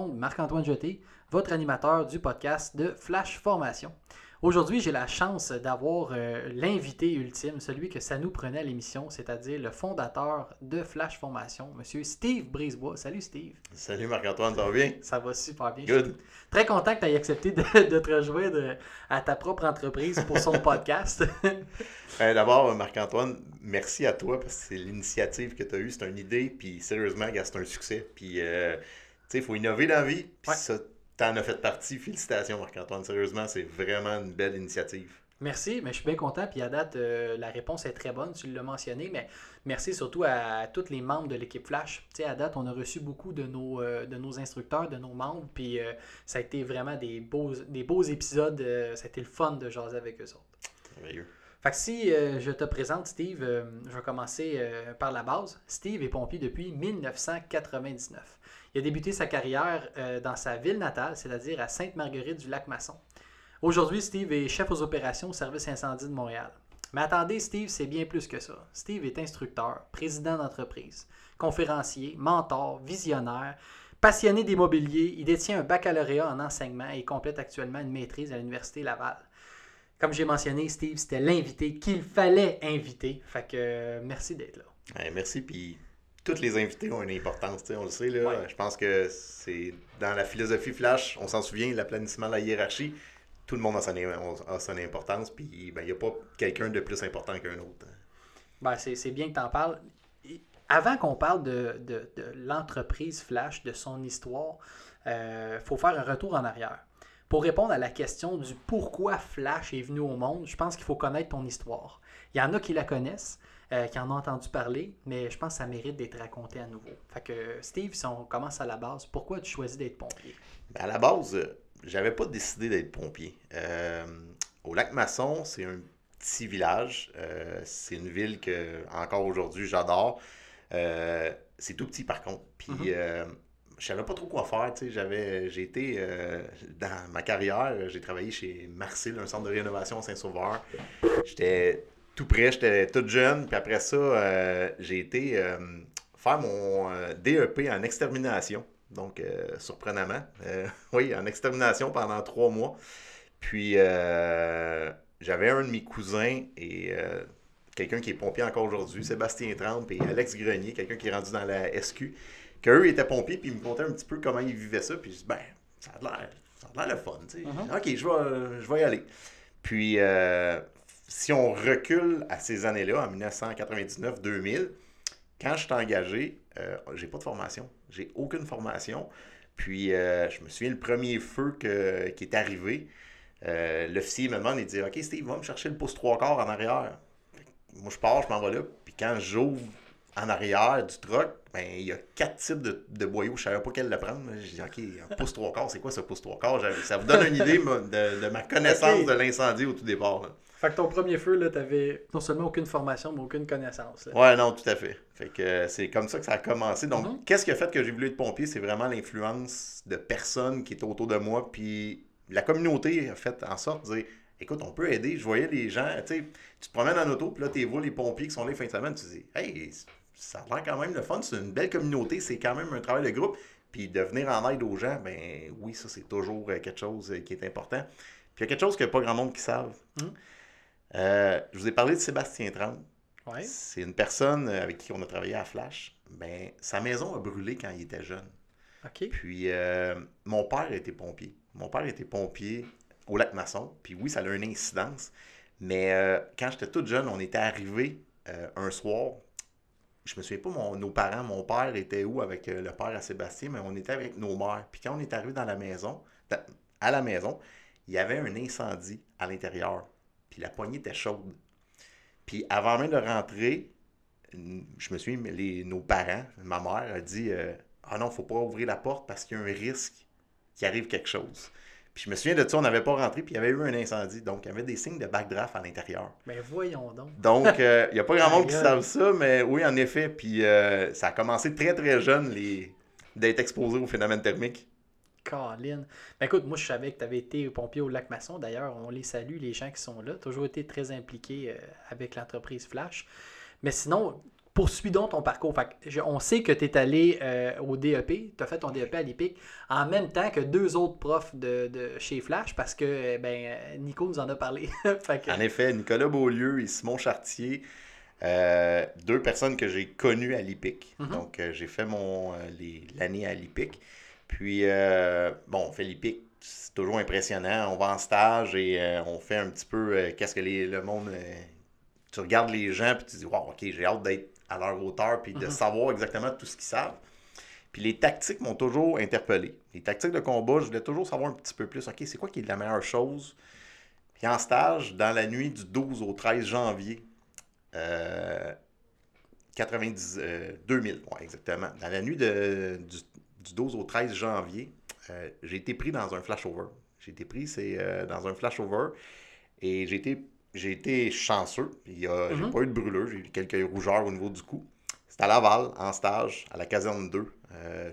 rencontre Marc-Antoine Jeté, votre animateur du podcast de Flash Formation. Aujourd'hui, j'ai la chance d'avoir euh, l'invité ultime, celui que ça nous prenait à l'émission, c'est-à-dire le fondateur de Flash Formation, M. Steve Brisebois. Salut Steve. Salut Marc-Antoine, ça va bien? Ça va super bien. Good. Très content que tu aies accepté de, de te rejoindre à ta propre entreprise pour son podcast. Ben, D'abord, Marc-Antoine, merci à toi parce que c'est l'initiative que tu as eue, c'est une idée, puis sérieusement, c'est un succès. Puis, euh, sais, il faut innover dans la vie, puis Ouais. ça, t'en as fait partie. Félicitations, Marc-Antoine, sérieusement, c'est vraiment une belle initiative. Merci, mais je suis bien content. Puis à date, euh, la réponse est très bonne, tu l'as mentionné, mais merci surtout à, tous les membres de l'équipe Flash. Tu sais, à date, on a reçu beaucoup de nos, euh, de nos instructeurs, de nos membres, puis euh, ça a été vraiment des beaux, des beaux épisodes. ça a été le fun de jaser avec eux autres. Fait que si je te présente Steve, je vais commencer par la base. Steve est pompier depuis 1999. Il a débuté sa carrière euh, dans sa ville natale, c'est-à-dire à Sainte-Marguerite-du-Lac-Masson. Aujourd'hui, Steve est chef aux opérations au service incendie de Montréal. Mais attendez, Steve, c'est bien plus que ça. Steve est instructeur, président d'entreprise, conférencier, mentor, visionnaire, passionné d'immobilier. Il détient un baccalauréat en enseignement et complète actuellement une maîtrise à l'Université Laval. Comme j'ai mentionné, Steve, c'était l'invité qu'il fallait inviter. Fait que euh, merci d'être là. Merci, puis tous les invités ont une importance, on le sait, là. Ouais. Je pense que c'est dans la philosophie Flash, on s'en souvient, l'aplanissement de la hiérarchie, tout le monde a son, a son importance, puis ben, il n'y a pas quelqu'un de plus important qu'un autre. Ben, c'est c'est bien que tu en parles. Avant qu'on parle de, de- de l'entreprise Flash, de son histoire, il faut faire un retour en arrière. Pour répondre à la question du pourquoi Flash est venu au monde, je pense qu'il faut connaître ton histoire. Il y en a qui la connaissent, euh, qui en ont entendu parler, mais je pense que ça mérite d'être raconté à nouveau. Fait que Steve, si on commence à la base, pourquoi tu choisis d'être pompier? Ben, à la base, euh, j'avais pas décidé d'être pompier. Euh, au lac Masson, c'est un petit village. Euh, c'est une ville que, encore aujourd'hui, j'adore. C'est tout petit par contre. Puis, euh, je savais pas trop quoi faire. J'avais, j'ai été, euh, dans ma carrière, j'ai travaillé chez Marcel, un centre de rénovation à Saint-Sauveur. J'étais tout près, j'étais tout jeune. Puis après ça, euh, j'ai été euh, faire mon euh, DEP en extermination. Donc, surprenamment. Oui, en extermination pendant trois mois. Puis, j'avais un de mes cousins et quelqu'un qui est pompier encore aujourd'hui, Sébastien Trempe et Alex Grenier, quelqu'un qui est rendu dans la SQ, qu'eux étaient pompiers, puis ils me contaient un petit peu comment ils vivaient ça. Puis, je dis, ben, ça a l'air, ça a l'air le fun, tu sais. Mhm. Ok, je vais, je vais y aller. Puis, euh, si on recule à ces années-là, en 1999-2000, quand je suis engagé, euh, j'ai pas de formation. J'ai aucune formation. Puis, euh, je me souviens, le premier feu que- qui est arrivé, euh, l'officier me demande, il dit Ok, Steve, va me chercher le pouce trois quarts en arrière. Moi, je pars, je m'en vais là. Puis, quand j'ouvre en arrière du truck, ben, il y a quatre types de, de boyaux. Je savais pas quel le prendre. Je dis Ok, un pouce trois quarts, c'est quoi ce pouce trois quarts? Ça vous donne une idée de, de ma connaissance de l'incendie au tout départ. là. Fait que ton premier feu, là, t'avais non seulement aucune formation, mais aucune connaissance. là. Ouais, non, tout à fait. Fait que euh, c'est comme ça que ça a commencé. Donc, Mhm. qu'est-ce qui a fait que j'ai voulu être pompier? C'est vraiment l'influence de personnes qui étaient autour de moi. Puis la communauté a fait en sorte de dire écoute, on peut aider. Je voyais les gens, tu sais, tu te promènes en auto, puis là, tu vois les pompiers qui sont là fin de semaine. Tu te dis hey, ça a l'air quand même le fun. C'est une belle communauté. C'est quand même un travail de groupe. Puis de venir en aide aux gens, ben oui, ça, c'est toujours euh, quelque chose euh, qui est important. Puis il y a quelque chose que pas grand monde qui savent. Mhm. Euh, je vous ai parlé de Sébastien Trempe. Ouais. C'est une personne avec qui on a travaillé à Flash. Ben, sa maison a brûlé quand il était jeune. Puis euh, mon père était pompier. Mon père était pompier au lac Masson. Puis oui, ça a eu une incidence. Mais euh, quand j'étais toute jeune, on était arrivé un soir. Je me souviens pas, mon- nos parents, mon père était où avec euh, le père à Sébastien, mais on était avec nos mères. Puis quand on est arrivé dans la maison, à la maison, il y avait un incendie à l'intérieur. Puis la poignée était chaude. Puis avant même de rentrer, je me mais les, nos parents, ma mère a dit euh, Ah non, faut pas ouvrir la porte parce qu'il y a un risque qu'il arrive quelque chose. Puis je me souviens de ça, on n'avait pas rentré, puis il y avait eu un incendie. Donc, il y avait des signes de backdraft à l'intérieur. Ben voyons donc. Donc, euh, il n'y a pas grand monde qui savent ça, mais oui, en effet. Puis euh, ça a commencé très, très jeune les... d'être exposé au phénomène thermique. Colin. Ben écoute, moi je savais que tu avais été pompier au lac Masson. D'ailleurs, on les salue, les gens qui sont là. Toujours été très impliqués euh, avec l'entreprise Flash. Mais sinon, poursuis donc ton parcours. Fait que je- on sait que tu es allé euh, au DEP, tu as fait ton DEP à l'IPIC en même temps que deux autres profs de, de chez Flash parce que euh, ben, euh, Nico nous en a parlé. Fait que- En effet, Nicolas Beaulieu et Simon Chartier, euh, deux personnes que j'ai connues à l'IPIC. Mhm. Donc, euh, j'ai fait mon l'année à l'IPIC. Puis, bon, on fait l'IPIC, c'est toujours impressionnant. On va en stage et on fait un petit peu qu'est-ce que les- le monde. tu regardes les gens puis tu dis, wow, ok, j'ai hâte d'être à leur hauteur puis de Mhm. savoir exactement tout ce qu'ils savent. Puis les tactiques m'ont toujours interpellé. Les tactiques de combat, je voulais toujours savoir un petit peu plus. OK, c'est quoi qui est la meilleure chose? Puis en stage, dans la nuit du 12 au 13 janvier euh, 90, euh, 2000, ouais, exactement. Dans la nuit de- du, du 12 au 13 janvier, euh, j'ai été pris dans un flashover. J'ai été pris c'est, euh, dans un flashover et j'ai été, j'ai été chanceux. Il y a, J'ai Mhm. pas eu de brûlure, j'ai eu quelques rougeurs au niveau du cou. C'était à Laval, en stage, à la caserne 2, euh.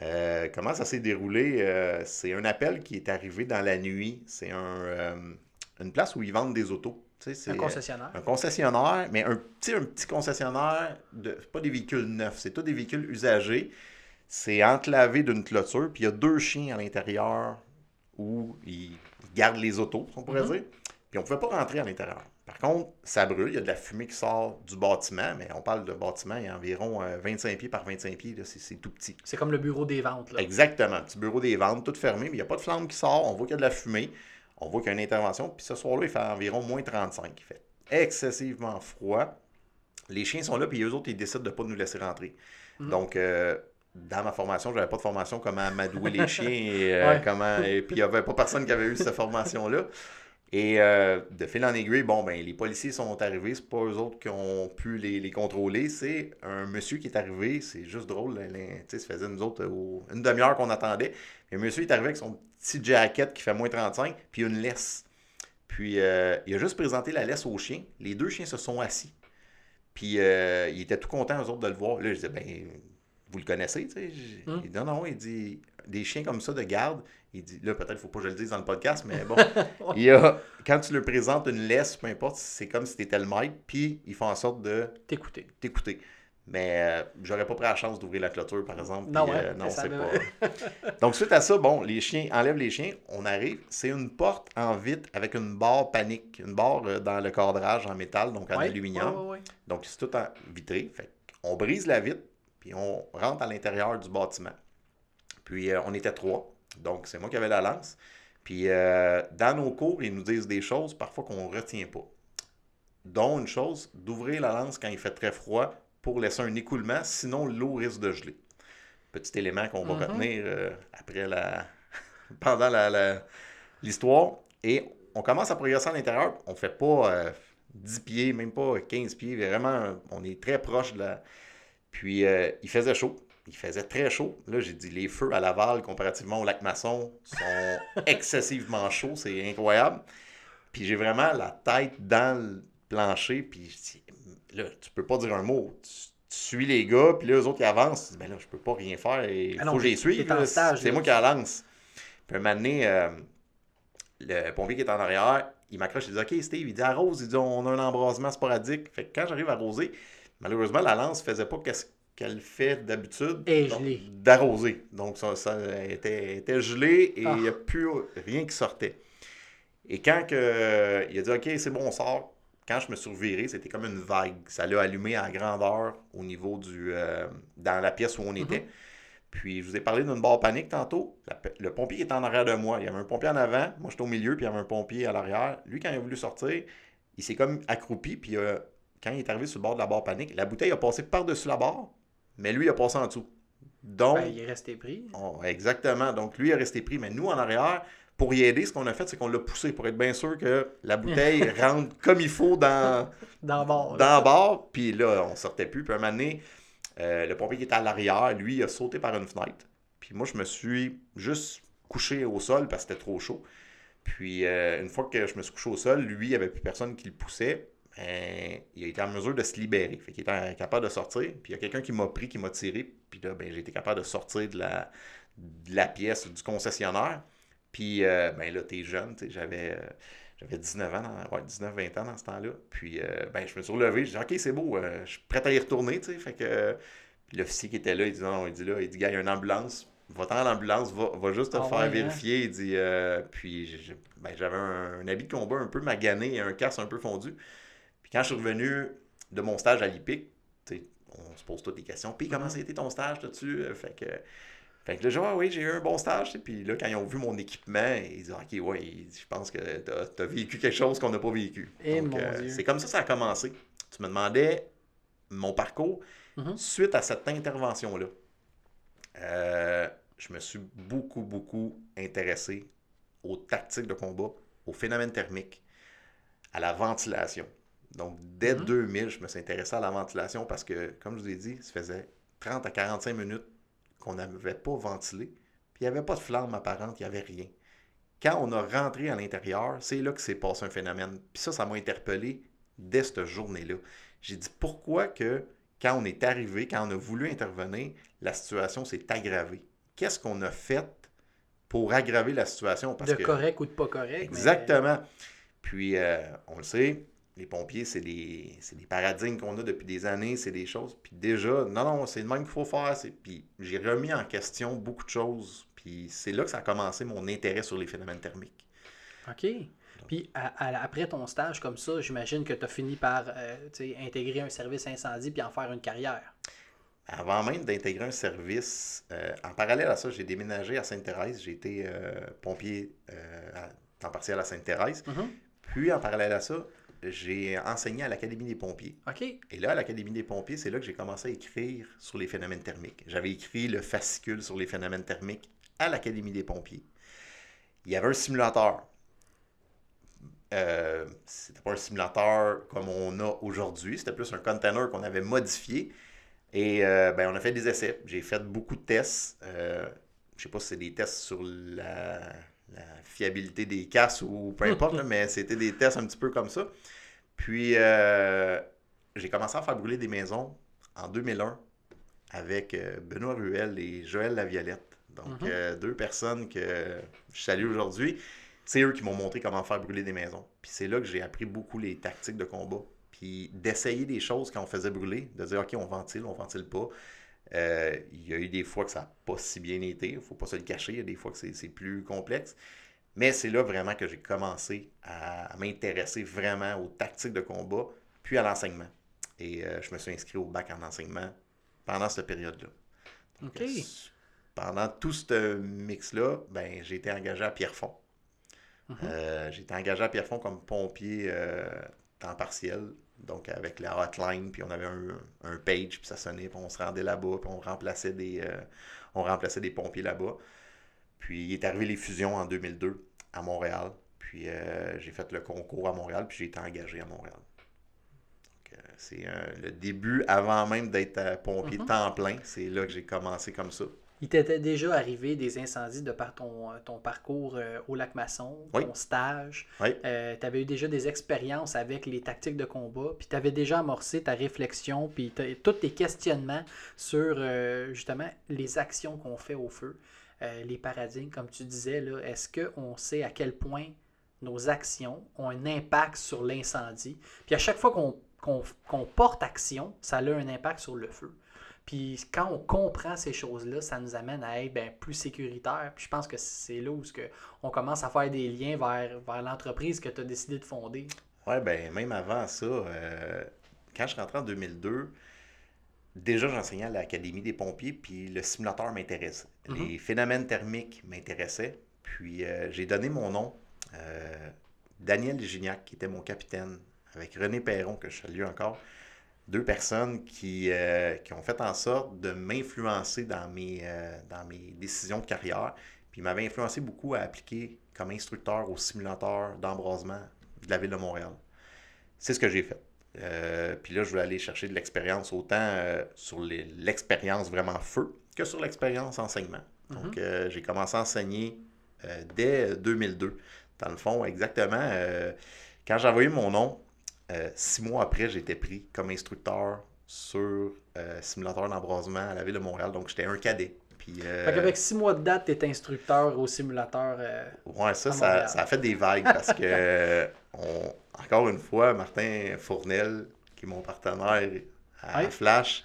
Euh, comment ça s'est déroulé? Euh, c'est un appel qui est arrivé dans la nuit. C'est un, euh, une place où ils vendent des autos. Tu sais, c'est, un concessionnaire. un concessionnaire, mais un petit, un petit concessionnaire, de, pas des véhicules neufs, c'est tous des véhicules usagés. C'est enclavé d'une clôture, puis il y a deux chiens à l'intérieur où ils gardent les autos, on pourrait Mhm. dire. Puis on ne pouvait pas rentrer à l'intérieur. Par contre, ça brûle, il y a de la fumée qui sort du bâtiment, mais on parle de bâtiment, il y a environ euh, 25 pieds par 25 pieds, c'est, tout petit. C'est comme le bureau des ventes. Là. Exactement. Petit bureau des ventes, tout fermé, mais il n'y a pas de flamme qui sort. On voit qu'il y a de la fumée. On voit qu'il y a une intervention. Puis ce soir-là, il fait environ moins 35. Il fait excessivement froid. Les chiens sont là, puis eux autres, ils décident de ne pas nous laisser rentrer. Mhm. Donc, euh, dans ma formation, j'avais pas de formation comment amadouer les chiens et euh, Ouais. comment. Et puis il n'y avait pas personne qui avait eu cette formation-là. Et euh, de fil en aiguille, bon, ben, les policiers sont arrivés, c'est pas eux autres qui ont pu les, les contrôler, c'est un monsieur qui est arrivé, c'est juste drôle, là, là, tu sais, ça faisait nous autres euh, une demi-heure qu'on attendait. Et un monsieur est arrivé avec son petit jacket qui fait moins 35, puis une laisse. Puis euh, il a juste présenté la laisse aux chiens, les deux chiens se sont assis. Puis euh, il était tout content, eux autres, de le voir. Là, je disais, ben, vous le connaissez, tu sais? Hmm. Il dit, non, non, il dit, des chiens comme ça de garde, il dit, là, peut-être, il faut pas que je le dise dans le podcast, mais bon, il y a, quand tu leur présentes une laisse, peu importe, c'est comme si tu étais le maître, puis ils font en sorte de T'écouter. t'écouter. Mais euh, j'aurais pas pris la chance d'ouvrir la clôture, par exemple. Non, puis, ouais, euh, non, c'est pas. Donc, suite à ça, bon, les chiens enlèvent les chiens, on arrive. C'est une porte en vitre avec une barre panique, une barre euh, dans le cadrage en métal, donc en Ouais, aluminium. ouais. Donc, c'est tout en vitré. Fait on brise la vitre, puis on rentre à l'intérieur du bâtiment. Puis, euh, on était trois. Donc, c'est moi qui avais la lance. Puis, euh, dans nos cours, ils nous disent des choses parfois qu'on ne retient pas. Dont une chose, d'ouvrir la lance quand il fait très froid pour laisser un écoulement, sinon l'eau risque de geler. Petit élément qu'on va Mhm. retenir euh, après la... pendant la- la- l'histoire. Et on commence à progresser à l'intérieur. On fait pas euh, 10 pieds, même pas 15 pieds. Vraiment, on est très proche de la. Puis euh, il faisait chaud. Il faisait très chaud. Là, j'ai dit les feux à Laval, comparativement au lac Masson, sont excessivement chauds. C'est incroyable. Puis j'ai vraiment la tête dans le plancher. Puis là, tu peux pas dire un mot. Tu, tu suis les gars, puis là, eux autres, ils avancent. Dis, ben là, je peux pas rien faire. Il Ah faut que j'y suive. C'est moi qui la lance. Puis un moment donné, euh, le pompier qui est en arrière, il m'accroche, il dit Ok, Steve, il dit arrose, il dit on a un embrasement sporadique. Fait que quand j'arrive à arroser, malheureusement, la lance faisait pas qu'est-ce qu'elle fait d'habitude. D'arroser. Donc ça, ça était, était gelé et Ah. il n'y a plus rien qui sortait. Et quand que, il a dit Ok, c'est bon, on sort. Quand je me suis reviré, c'était comme une vague. Ça l'a allumé à grandeur au niveau du. euh, dans la pièce où on était. Puis je vous ai parlé d'une barre panique tantôt. La le pompier est en arrière de moi. Il y avait un pompier en avant, moi j'étais au milieu, puis il y avait un pompier à l'arrière. Lui, quand il a voulu sortir, il s'est comme accroupi, puis euh, quand il est arrivé sur le bord de la barre panique, la bouteille a passé par-dessus la barre, mais lui il a passé en dessous. Donc, Ben, il est resté pris. on- exactement. Donc lui est resté pris, mais nous en arrière, pour y aider, ce qu'on a fait, c'est qu'on l'a poussé pour être bien sûr que la bouteille rentre comme il faut dans, Dans le bord. dans puis là, on sortait plus. Puis un moment donné, euh, le pompier qui était à l'arrière, lui, il a sauté par une fenêtre. Puis moi, je me suis juste couché au sol parce que c'était trop chaud. Puis euh, une fois que je me suis couché au sol, lui, il n'y avait plus personne qui le poussait. Ben, il a été en mesure de se libérer. Fait qu'il était capable de sortir. Puis il y a quelqu'un qui m'a pris, qui m'a tiré. Puis là, ben, j'ai été capable de sortir de la, de la pièce du concessionnaire. Puis, euh, ben là, t'es jeune, j'avais, euh, J'avais 19 ans, dans- ouais, 19-20 ans dans ce temps-là. Puis, euh, ben, je me suis relevé. J'ai dit, OK, c'est beau, euh, je suis prêt à y retourner, tu sais. Fait que, l'officier qui était là, il dit, non, il dit là, il dit, gars, il y a une ambulance. Va-t'en à l'ambulance, va, va juste te Ah faire ouais, hein? vérifier. Il dit, euh, puis ben, j'avais un, un habit de combat un peu magané et un casque un peu fondu. Puis quand je suis revenu de mon stage à l'IPIC, on se pose toutes les questions. Puis comment ça a été ton stage, t'as-tu? Euh, Fait que, fait que là, j'ai dit, ah oui, j'ai eu un bon stage. Puis là, quand ils ont vu mon équipement, ils disent, OK, ouais, je pense que t'as as vécu quelque chose qu'on n'a pas vécu. Eh, Donc, mon euh, c'est comme ça que ça a commencé. Tu me demandais mon parcours Mhm. suite à cette intervention-là. Euh, je me suis beaucoup, beaucoup intéressé aux tactiques de combat, aux phénomènes thermiques, à la ventilation. Donc, dès Mhm. 2000, je me suis intéressé à la ventilation parce que, comme je vous ai dit, ça faisait 30 à 45 minutes qu'on n'avait pas ventilé. Puis il n'y avait pas de flamme apparente, il n'y avait rien. Quand on a rentré à l'intérieur, c'est là que s'est passé un phénomène. Puis ça, ça m'a interpellé dès cette journée-là. J'ai dit pourquoi que quand on est arrivé, quand on a voulu intervenir, la situation s'est aggravée? Qu'est-ce qu'on a fait pour aggraver la situation? Parce de que- correct ou de pas correct. mais- Exactement. Puis, euh, on le sait, les pompiers, c'est des, des paradigmes qu'on a depuis des années, c'est des choses. Puis déjà, non, non, c'est le même qu'il faut faire. Puis j'ai remis en question beaucoup de choses. Puis c'est là que ça a commencé mon intérêt sur les phénomènes thermiques. OK. Puis à- à- après ton stage comme ça, j'imagine que tu as fini par euh, intégrer un service incendie puis en faire une carrière. Avant même d'intégrer un service, euh, en parallèle à ça, j'ai déménagé à Sainte-Thérèse. J'ai été euh, pompier à temps partiel à Sainte-Thérèse. Mhm. Puis en parallèle à ça, j'ai enseigné à l'Académie des pompiers. OK. Et là, à l'Académie des pompiers, c'est là que j'ai commencé à écrire sur les phénomènes thermiques. J'avais écrit le fascicule sur les phénomènes thermiques à l'Académie des pompiers. Il y avait un simulateur. Euh, c'était pas un simulateur comme on a aujourd'hui, c'était plus un container qu'on avait modifié. Et euh, ben, on a fait des essais. J'ai fait beaucoup de tests. Euh, je sais pas si c'est des tests sur la, la fiabilité des casses ou peu importe, là, mais c'était des tests un petit peu comme ça. Puis, euh, j'ai commencé à faire brûler des maisons en 2001 avec euh, Benoît Ruel et Joël Laviolette. Donc, Mhm. euh, deux personnes que je salue aujourd'hui. C'est eux qui m'ont montré comment faire brûler des maisons. Puis c'est là que j'ai appris beaucoup les tactiques de combat. Puis d'essayer des choses quand on faisait brûler, de dire, OK, on ventile, on ventile pas. Euh, il y a eu des fois que ça n'a pas si bien été, il ne faut pas se le cacher, il y a des fois que c'est plus complexe. Mais c'est là vraiment que j'ai commencé à, à m'intéresser vraiment aux tactiques de combat, puis à l'enseignement. Et euh, je me suis inscrit au bac en enseignement pendant cette période-là. OK. euh, pendant tout ce mix-là, ben, j'ai été engagé à Pierrefonds. Mhm. Euh, j'ai été engagé à Pierrefonds comme pompier temps partiel, donc avec la hotline, puis on avait un, un page, puis ça sonnait, puis on se rendait là-bas, puis on remplaçait des, euh, on remplaçait des pompiers là-bas. Puis il est arrivé les fusions en 2002 à Montréal, puis euh, j'ai fait le concours à Montréal, puis j'ai été engagé à Montréal. Euh, c'est le début, avant même d'être pompier Mhm. temps plein, c'est là que j'ai commencé comme ça. Il t'était déjà arrivé des incendies de par ton, euh, ton parcours euh, au lac Masson, Oui. ton stage. Oui. tu avais eu déjà des expériences avec les tactiques de combat, puis tu avais déjà amorcé ta réflexion, puis tous tes questionnements sur euh, justement les actions qu'on fait au feu, euh, les paradigmes, comme tu disais. là, Est-ce qu'on sait à quel point nos actions ont un impact sur l'incendie? Puis à chaque fois qu'on porte action, ça a un impact sur le feu. Puis quand on comprend ces choses-là, ça nous amène à être ben, plus sécuritaire. Puis je pense que c'est là où que on commence à faire des liens vers, vers l'entreprise que tu as décidé de fonder. Ouais, ben même avant ça, euh, quand je suis rentré en 2002, déjà j'enseignais à l'Académie des pompiers, puis le simulateur m'intéressait. Mhm. Les phénomènes thermiques m'intéressaient. Puis euh, j'ai donné mon nom, euh, Daniel Gignac, qui était mon capitaine, avec René Perron, que je salue encore. Deux personnes qui, euh, qui ont fait en sorte de m'influencer dans mes, euh, dans mes décisions de carrière. Puis ils m'avaient influencé beaucoup à appliquer comme instructeur au simulateur d'embrasement de la ville de Montréal. C'est ce que j'ai fait. Euh, puis là, je voulais aller chercher de l'expérience autant sur l'expérience vraiment feu que sur l'expérience enseignement. Donc, euh, j'ai commencé à enseigner dès 2002. Dans le fond, exactement, quand j'ai envoyé mon nom, euh, six mois après, j'étais pris comme instructeur sur euh, simulateur d'embrasement à la ville de Montréal. Donc, j'étais un cadet. Puis euh, Fait qu'avec six mois de date, tu es instructeur au simulateur. euh, Ouais, ça, ça, ça a fait des vagues parce que, on, encore une fois, Martin Fournel, qui est mon partenaire à Ouais. Flash,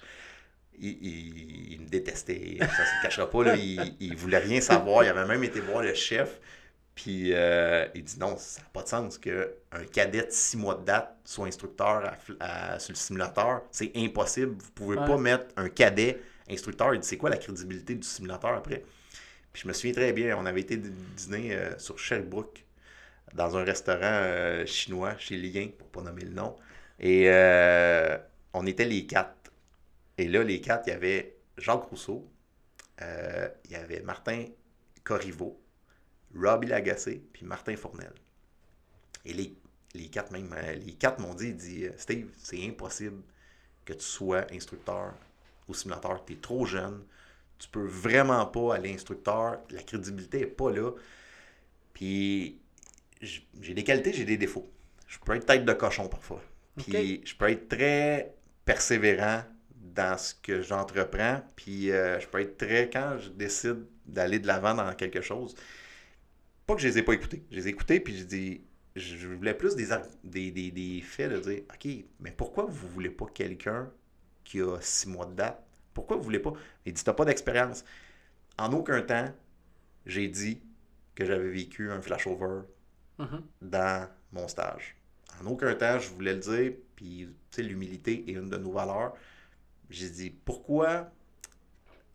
il, il- il me détestait. Ça ne se cachera pas. Là, il, il voulait rien savoir. Il avait même été voir le chef. Puis euh, il dit non, ça n'a pas de sens qu'un cadet de six mois de date soit instructeur à Fl- à- sur le simulateur. C'est impossible. Vous pouvez Ouais. pas mettre un cadet instructeur. Il dit c'est quoi la crédibilité du simulateur après? Puis je me souviens très bien, on avait été dî- dîner euh, sur Sherbrooke, dans un restaurant euh, chinois chez Lien, pour pas nommer le nom. Et on était les quatre. Et là, les quatre, il y avait Jacques Rousseau, il y avait Martin Corriveau, Robbie Lagacé, puis Martin Fournel. Et les, les quatre même, euh, les quatre m'ont dit, il dit, euh, Steve, c'est impossible que tu sois instructeur au simulateur. Tu es trop jeune. Tu peux vraiment pas aller instructeur. La crédibilité n'est pas là. Puis j'ai des qualités, j'ai des défauts. Je peux être tête de cochon parfois. Puis je peux être très persévérant dans ce que j'entreprends. Puis euh, je peux être très, quand je décide d'aller de l'avant dans quelque chose, pas que je les ai pas écoutés. Je les ai écoutés, puis je dis, je voulais plus des, des, des, des faits de dire, OK, mais pourquoi vous voulez pas quelqu'un qui a six mois de date? Pourquoi vous voulez pas? Il dit, t'as pas d'expérience. En aucun temps, j'ai dit que j'avais vécu un flashover mhm. dans mon stage. En aucun temps, je voulais le dire, puis tu sais, l'humilité est une de nos valeurs. J'ai dit, pourquoi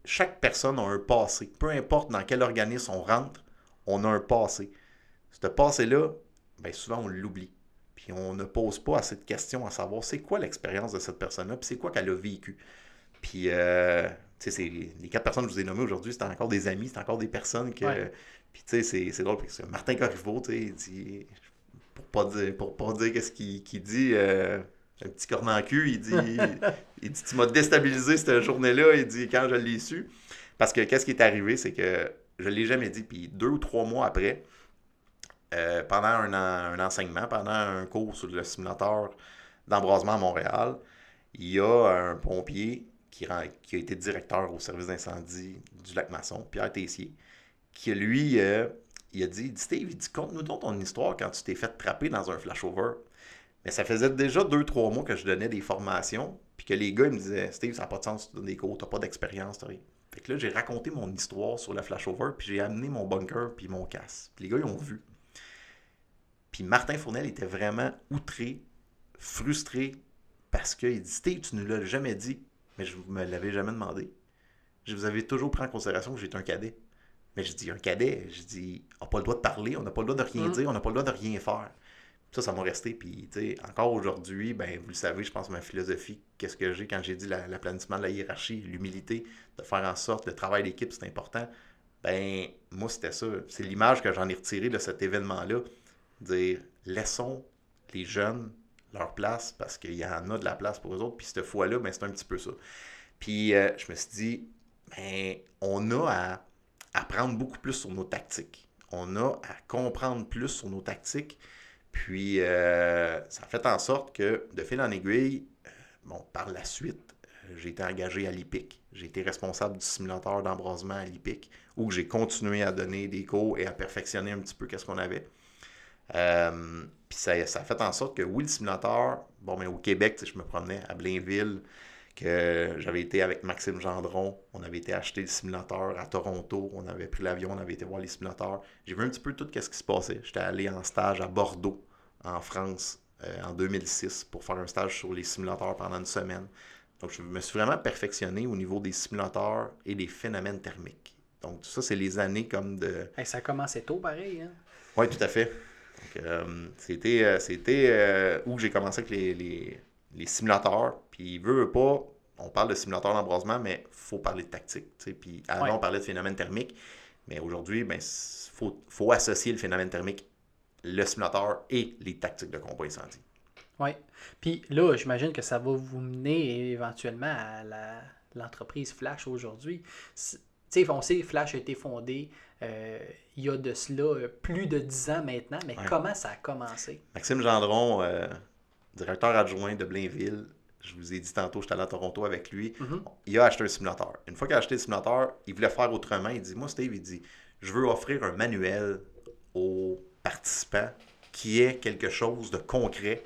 chaque personne a un passé, peu importe dans quel organisme on rentre, on a un passé. Ce passé-là, ben souvent on l'oublie. Puis on ne pose pas assez de questions à savoir c'est quoi l'expérience de cette personne-là, puis c'est quoi qu'elle a vécu. Puis, euh, tu sais, c'est- les quatre personnes que je vous ai nommées aujourd'hui, c'était encore des amis, c'était encore des personnes que. Ouais. Puis, tu sais, c'est- drôle, parce que Martin Corriveau, tu sais, il dit, pour pas dire, pour pas dire qu'est-ce qu'il qu'il dit, euh, un petit corne en cul, il dit, il dit Tu m'as déstabilisé cette journée-là, il dit, quand je l'ai su. Parce que qu'est-ce qui est arrivé, c'est que je l'ai jamais dit, puis deux ou trois mois après, euh, pendant un, en- un enseignement, pendant un cours sur le simulateur d'embrasement à Montréal, il y a un pompier qui, a été directeur au service d'incendie du lac Masson, Pierre Tessier, qui lui, euh, il a dit, Steve, il dit, conte-nous donc ton histoire quand tu t'es fait trapper dans un flashover. Mais ça faisait déjà deux, trois mois que je donnais des formations, puis que les gars ils me disaient, Steve, ça n'a pas de sens, tu donnes des cours, tu n'as pas d'expérience. Fait que là, j'ai raconté mon histoire sur le flashover, puis j'ai amené mon bunker, puis mon casse. Puis les gars, ils ont vu. Puis Martin Fournel était vraiment outré, frustré, parce qu'il dit Steve, tu ne l'as jamais dit, mais je ne me l'avais jamais demandé. Je vous avais toujours pris en considération que j'étais un cadet. Mais je dis un cadet, je dis, on n'a pas le droit de parler, on n'a pas le droit de rien Mm. dire, on n'a pas le droit de rien faire. Ça, ça m'a resté. Puis, tu sais, encore aujourd'hui, ben, vous le savez, je pense ma philosophie, qu'est-ce que j'ai quand j'ai dit la- l'aplanissement de la hiérarchie, l'humilité, de faire en sorte, le travail d'équipe, c'est important. Ben, moi, c'était ça. C'est l'image que j'en ai retirée de cet événement-là. Dire, laissons les jeunes leur place parce qu'il y en a de la place pour eux autres. Puis cette fois-là, ben, c'est un petit peu ça. Puis euh, je me suis dit, ben, on a à apprendre beaucoup plus sur nos tactiques. On a à comprendre plus sur nos tactiques. Puis euh, ça fait en sorte que, de fil en aiguille, euh, bon, par la suite, euh, j'ai été engagé à l'IPIC. J'ai été responsable du simulateur d'embrasement à l'IPIC, où j'ai continué à donner des cours et à perfectionner un petit peu qu'est-ce qu'on avait. Puis ça, ça a fait en sorte que oui, le simulateur, bon, mais au Québec, je me promenais à Blainville, que j'avais été avec Maxime Gendron, on avait été acheter le simulateur à Toronto, on avait pris l'avion, on avait été voir les simulateurs. J'ai vu un petit peu tout ce qui se passait. J'étais allé en stage à Bordeaux, en France, euh, en 2006, pour faire un stage sur les simulateurs pendant une semaine. Donc, je me suis vraiment perfectionné au niveau des simulateurs et des phénomènes thermiques. Donc, ça, c'est les années comme de, Hey, ça a commencé tôt, pareil. Hein? oui, tout à fait. Euh, c'était euh, euh, où j'ai commencé avec les, les, les simulateurs. Puis, veut, veut pas, on parle de simulateurs d'embrasement, mais il faut parler de tactique. Puis, avant, Ouais. on parlait de phénomène thermique. Mais aujourd'hui, il ben, faut, faut associer le phénomène thermique, le simulateur et les tactiques de combat incendie. Oui. Puis là, j'imagine que ça va vous mener éventuellement à la- l'entreprise Flash aujourd'hui. C'est- Tu sais, on sait Flash a été fondé euh, il y a de cela euh, plus de 10 ans maintenant, mais Ouais. comment ça a commencé? Maxime Gendron, euh, directeur adjoint de Blainville, Je vous ai dit tantôt, j'étais allé à Toronto avec lui. Mhm. Il a acheté un simulateur. Une fois qu'il a acheté le simulateur, il voulait faire autrement. Il dit Moi, Steve, il dit Je veux offrir un manuel aux participants qui est quelque chose de concret,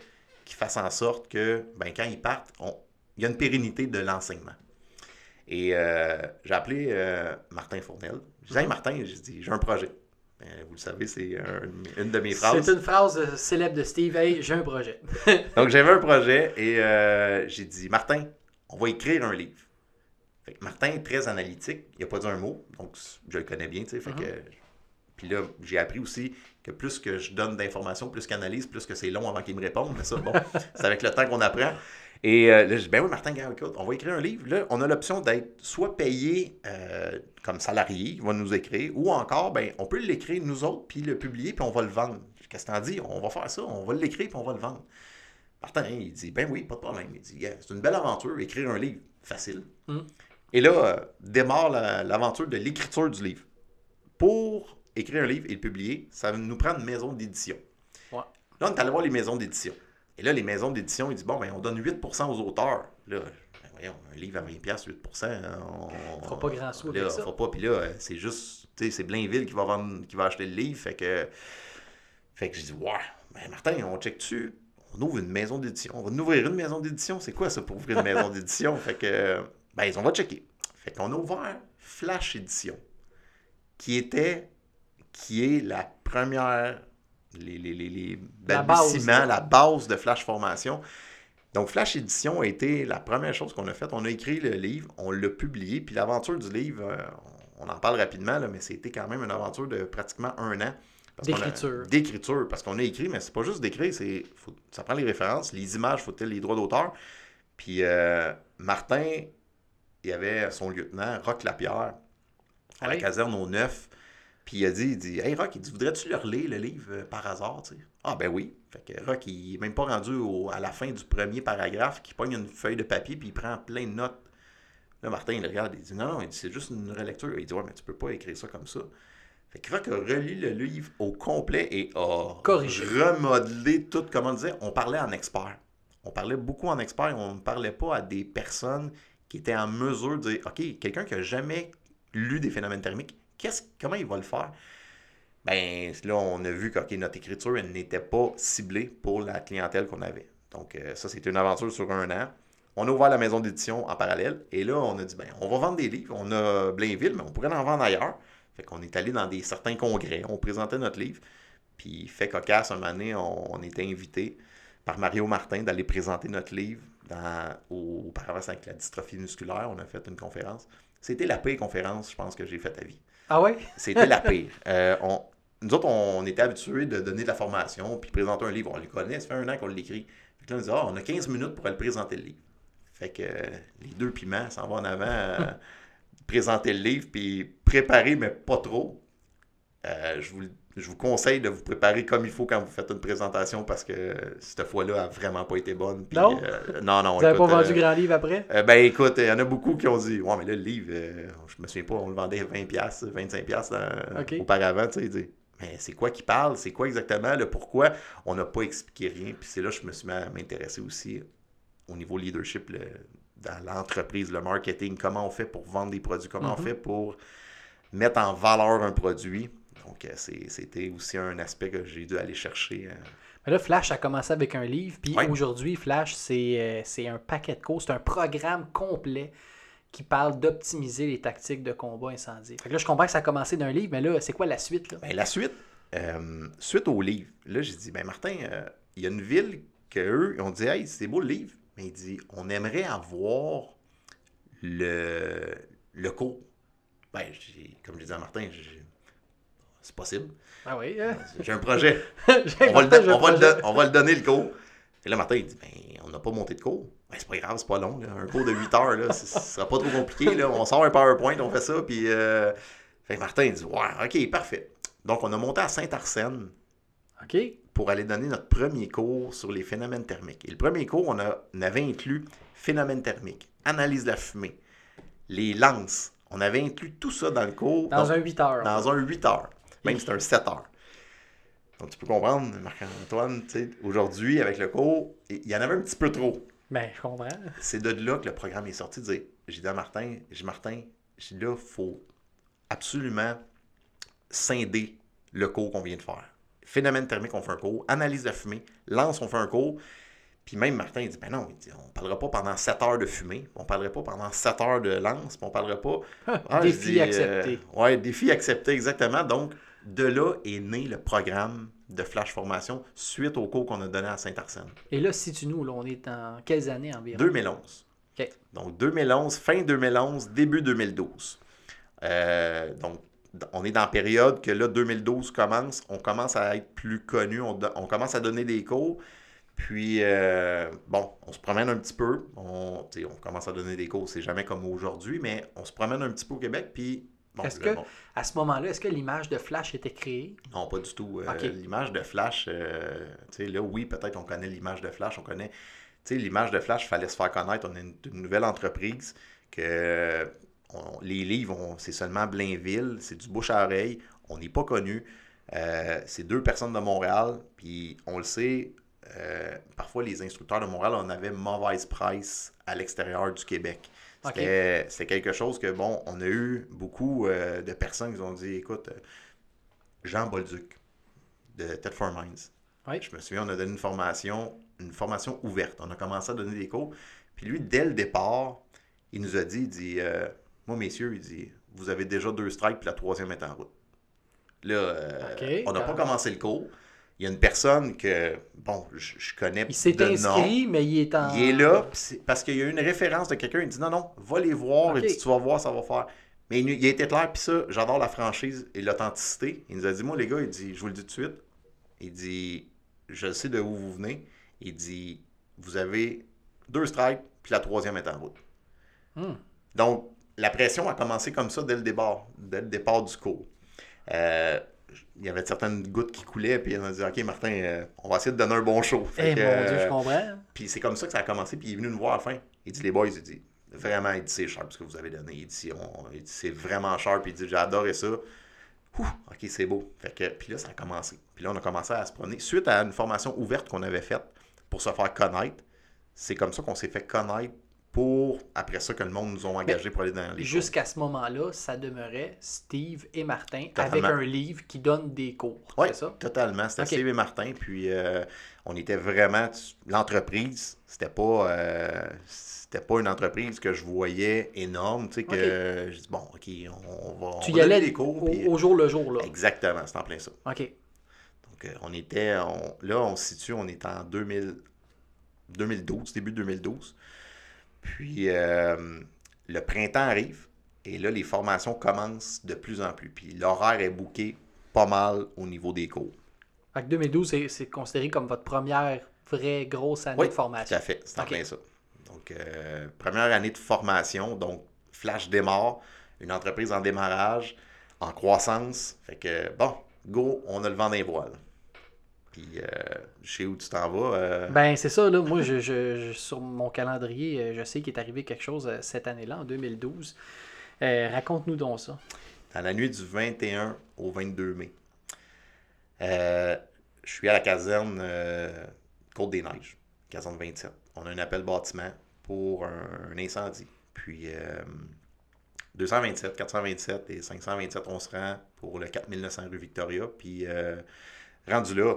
qui fasse en sorte que, ben, quand ils partent, on- il y a une pérennité de l'enseignement. Et euh, j'ai appelé euh, Martin Fournel. Je dis Hey, Martin, j'ai dit J'ai un projet. Ben, vous le savez, c'est un- une de mes phrases. C'est une phrase euh, célèbre de Steve. Hey, j'ai un projet. Donc, j'avais un projet et euh, j'ai dit, Martin, on va écrire un livre. Fait que Martin est très analytique, il n'a pas dit un mot, donc je le connais bien. Fait que, puis là, j'ai appris aussi que plus que je donne d'informations, plus qu'il analyse, plus que c'est long avant qu'il me réponde. Mais ça, bon, c'est avec le temps qu'on apprend. Et euh, là, je dis, ben oui, Martin, gars, écoute, on va écrire un livre. Là, on a l'option d'être soit payé euh, comme salarié, il va nous écrire, ou encore, ben, on peut l'écrire nous autres, puis le publier, puis on va le vendre. Qu'est-ce que t'en dis? On va faire ça, on va l'écrire, puis on va le vendre. Martin, il dit, ben oui, pas de problème. Il dit, Yeah, c'est une belle aventure, écrire un livre, facile. Mm. Et là, euh, démarre la- l'aventure de l'écriture du livre. Pour écrire un livre et le publier, ça nous prend une maison d'édition. Ouais. Là, on est allé voir les maisons d'édition. Et là, les maisons d'édition, ils disent, bon, ben, on donne 8% aux auteurs. Là, ben, voyons, un livre à 20$, 8%. hein, On fera pas grand sou là, avec ça. on fera pas, puis là, euh, c'est juste, tu sais, c'est Blainville qui va, vendre, qui va acheter le livre. Fait que, fait que j'ai dit, ouais, ben, Martin, on check dessus. On ouvre une maison d'édition. On va ouvrir une maison d'édition. C'est quoi ça pour ouvrir une maison d'édition? Fait que, ben, ils ont va checker. Fait qu'on a ouvert Flash Édition, qui était, qui est la première, les, les, les, les La base, balbutiements, là. la base de Flash Formation. Donc, Flash Édition a été la première chose qu'on a faite. On a écrit le livre, on l'a publié, puis l'aventure du livre, euh, on en parle rapidement, là, mais c'était quand même une aventure de pratiquement un an. D'écriture. D'écriture, parce qu'on a écrit, mais c'est pas juste d'écrire, c'est ça prend les références, les images, faut-il les droits d'auteur. Puis euh, Martin, il y avait son lieutenant, Rock Lapierre, à la caserne au 9. Puis il a dit, il dit Hey Rock, il dit, voudrais-tu le relire, le livre, euh, par hasard, tu sais? Ah ben oui. Fait que Rock, il est même pas rendu au- à la fin du premier paragraphe, qu'il pogne une feuille de papier, puis il prend plein de notes. Là, Martin, il le regarde, il dit Non, non, c'est juste une relecture. Il dit Ouais, mais tu peux pas écrire ça comme ça. Fait que Rock a relu le livre au complet et a Corrigé. remodelé tout, comment on disait, on parlait en expert. On parlait beaucoup en expert, on ne parlait pas à des personnes qui étaient en mesure de dire, OK, quelqu'un qui n'a jamais lu des phénomènes thermiques, comment il va le faire? Ben, là, on a vu que notre écriture, elle n'était pas ciblée pour la clientèle qu'on avait. Donc, euh, ça, c'était une aventure sur un an. On a ouvert la maison d'édition en parallèle. Et là, on a dit, ben, on va vendre des livres. On a Blainville, mais on pourrait en vendre ailleurs. Fait qu'on est allé dans des certains congrès. On présentait notre livre. Puis, fait cocasse, un moment donné, on, était invité par Mario Martin d'aller présenter notre livre au, c'est avec la dystrophie musculaire. On a fait une conférence. C'était la pire conférence, je pense, que j'ai faite à vie. Ah ouais? C'était la pire. Euh, on, nous autres, on était habitués de donner de la formation puis présenter un livre. On le connaît, ça fait un an qu'on l'écrit. Fait que là, on dit, ah, on a 15 minutes pour aller présenter le livre. Fait que euh, les deux piments s'en vont en avant, euh, présenter le livre, puis préparer, mais pas trop. Je, vous, je vous conseille de vous préparer comme il faut quand vous faites une présentation parce que cette fois-là, n'a vraiment pas été bonne. Puis, Non? euh, non, non. Vous n'avez pas vendu euh, grand livre après? euh, ben écoute, il y en a beaucoup qui ont dit Ouais, mais là, le livre, je me souviens pas, on le vendait 20$, 25$ dans- Ok. auparavant, tu sais. Mais c'est quoi qui parle? C'est quoi exactement le pourquoi? On n'a pas expliqué rien. Puis c'est là que je me suis mis à m'intéresser aussi au niveau leadership le- dans l'entreprise, le marketing, comment on fait pour vendre des produits, comment on Mhm. fait pour mettre en valeur un produit. Donc, euh, c'était aussi un aspect que j'ai dû aller chercher. euh. Mais là, Flash a commencé avec un livre, puis Ouais. aujourd'hui, Flash, c'est euh, c'est un paquet de cours, c'est un programme complet qui parle d'optimiser les tactiques de combat incendie. Fait que là, je comprends que ça a commencé d'un livre, mais là, c'est quoi la suite? Là? Ben, la suite, euh, suite au livre, là, j'ai dit, ben Martin, euh, il y a une ville que eux, ils ont dit, hey, c'est beau le livre, mais il dit, on aimerait avoir le, le cours. Ben, comme je disais à Martin, j'ai- c'est possible. Ah oui, hein? J'ai un projet. On va, le, partagé don- on, va le projet. don- on va le donner le cours. Et là, Martin, il dit, ben, on n'a pas monté de cours. Ben, c'est pas grave, c'est pas long. là. Un cours de 8 heures, là, ce sera pas trop compliqué. Là. On sort un PowerPoint, on fait ça. Puis, euh... fait Martin, il dit, ouais, ok, parfait. Donc, on a monté à Saint-Arsène OK. pour aller donner notre premier cours sur les phénomènes thermiques. Et le premier cours, on, a- on avait inclus phénomènes thermiques, analyse de la fumée, les lances. On avait inclus tout ça dans le cours. Dans Donc, un 8 heures. dans un 8 heures. Même si c'est un 7 heures. Donc, tu peux comprendre, Marc-Antoine, aujourd'hui, avec le cours, il y en avait un petit peu trop. Ben, je comprends. C'est de là que le programme est sorti. de dire- J'ai dit à Martin, j'ai Martin, j'ai dit là, il faut absolument scinder le cours qu'on vient de faire. Phénomène thermique, on fait un cours. Analyse de la fumée, lance, on fait un cours. Puis même Martin, il dit, ben non, il dit, on ne parlera pas pendant 7 heures de fumée, on ne parlera pas pendant 7 heures de lance, on ne parlera pas... Ah, Défi dis, euh, accepté. ouais, défi accepté, exactement. Donc, de là est né le programme de Flash Formation suite au cours qu'on a donné à Saint-Arsène. Et là, si tu nous, là, on est en quelles années environ? 2011. OK. Donc 2011, fin 2011, début 2012. Euh, donc on est dans la période que là, 2012 commence, on commence à être plus connu, on, commence à donner des cours. Puis, euh, bon, on se promène un petit peu. On, commence à donner des cours, c'est jamais comme aujourd'hui, mais on se promène un petit peu au Québec. Puis, Est-ce que- monde- À ce moment-là, est-ce que l'image de Flash était créée? non, pas du tout. Euh. L'image de Flash, euh, tu sais, là, oui, peut-être on connaît l'image de Flash, on connaît. Tu sais, l'image de Flash, il fallait se faire connaître. On est une, une nouvelle entreprise que on- les livres, c'est seulement Blainville, c'est du bouche à oreille, on n'est pas connu. Euh, c'est deux personnes de Montréal, puis on le sait, euh, parfois les instructeurs de Montréal, on avait mauvaise presse à l'extérieur du Québec. Ok. C'était quelque chose que, bon, on a eu beaucoup euh, de personnes qui ont dit, écoute, euh, Jean Bolduc de Ted for Minds. Oui. Je me souviens, on a donné une formation, une formation ouverte. On a commencé à donner des cours. Puis lui, dès le départ, il nous a dit, il dit, euh, moi, messieurs, il dit, vous avez déjà deux strikes, puis la troisième est en route. Là, euh, on n'a pas commencé le cours. Il y a une personne que, bon, je, je connais Il s'est nom. inscrit, mais il est en. Il est là, parce qu'il y a une référence de quelqu'un. Il dit non, non, va les voir. Ok. Il dit tu vas voir, ça va faire. Mais il, il a été clair, puis ça, j'adore la franchise et l'authenticité. Il nous a dit moi, les gars, il dit je vous le dis tout de suite. Il dit je sais de où vous venez. Il dit vous avez deux strikes, puis la troisième est en route. Hmm. Donc, la pression a commencé comme ça dès le départ, dès le départ du cours. Euh, il y avait certaines gouttes qui coulaient, puis on a dit Ok, Martin, euh, on va essayer de donner un bon show. Eh mon Dieu, je euh, comprends. puis c'est comme ça que ça a commencé. Puis il est venu nous voir à la fin. Il dit Les boys, il dit Vraiment, il dit c'est sharp ce que vous avez donné. Il dit, dit, c'est vraiment sharp. Il dit J'ai adoré ça. Ouh, ok, c'est beau. Fait que, puis là, ça a commencé. Puis là, on a commencé à se promener. Suite à une formation ouverte qu'on avait faite pour se faire connaître, c'est comme ça qu'on s'est fait connaître pour, après ça, que le monde nous a engagés pour aller dans les. Jusqu'à ce moment-là, ça demeurait Steve et Martin Totalement. avec un livre qui donne des cours. Oui, C'est ça? totalement. C'était. Steve et Martin. Puis euh, on était vraiment. L'entreprise, c'était pas. euh, c'était pas une entreprise que je voyais énorme. Tu sais, que je dis, bon, OK, on va. Tu on y allais des cours. au, puis- au jour le jour, là? Exactement, c'est en plein ça. OK. Donc, euh, on était. on- là, on se situe, on est en 2000, 2012, début 2012. Puis, euh, le printemps arrive. Et là, les formations commencent de plus en plus. Puis, l'horaire est booké pas mal au niveau des cours. Fait que 2012, c'est- c'est considéré comme votre première vraie grosse année Oui, de Tout formation. à fait, c'est en plein ça. Donc, euh, première année de formation, donc Flash démarre, une entreprise en démarrage, en croissance. Fait que, bon, go, on a le vent des voiles. Puis, euh, je sais où tu t'en vas. euh, Ben, c'est ça, là. Moi, je, je- je- sur mon calendrier, euh, je sais qu'il est arrivé quelque chose euh, cette année-là, en 2012. Euh, Raconte-nous donc ça. dans la nuit du 21 au 22 mai. Je suis à la caserne Côte-des-Neiges, caserne 27. On a un appel bâtiment pour un, un incendie. Puis euh, 227, 427 et 527, on se rend pour le 4900 rue Victoria. Puis rendu là,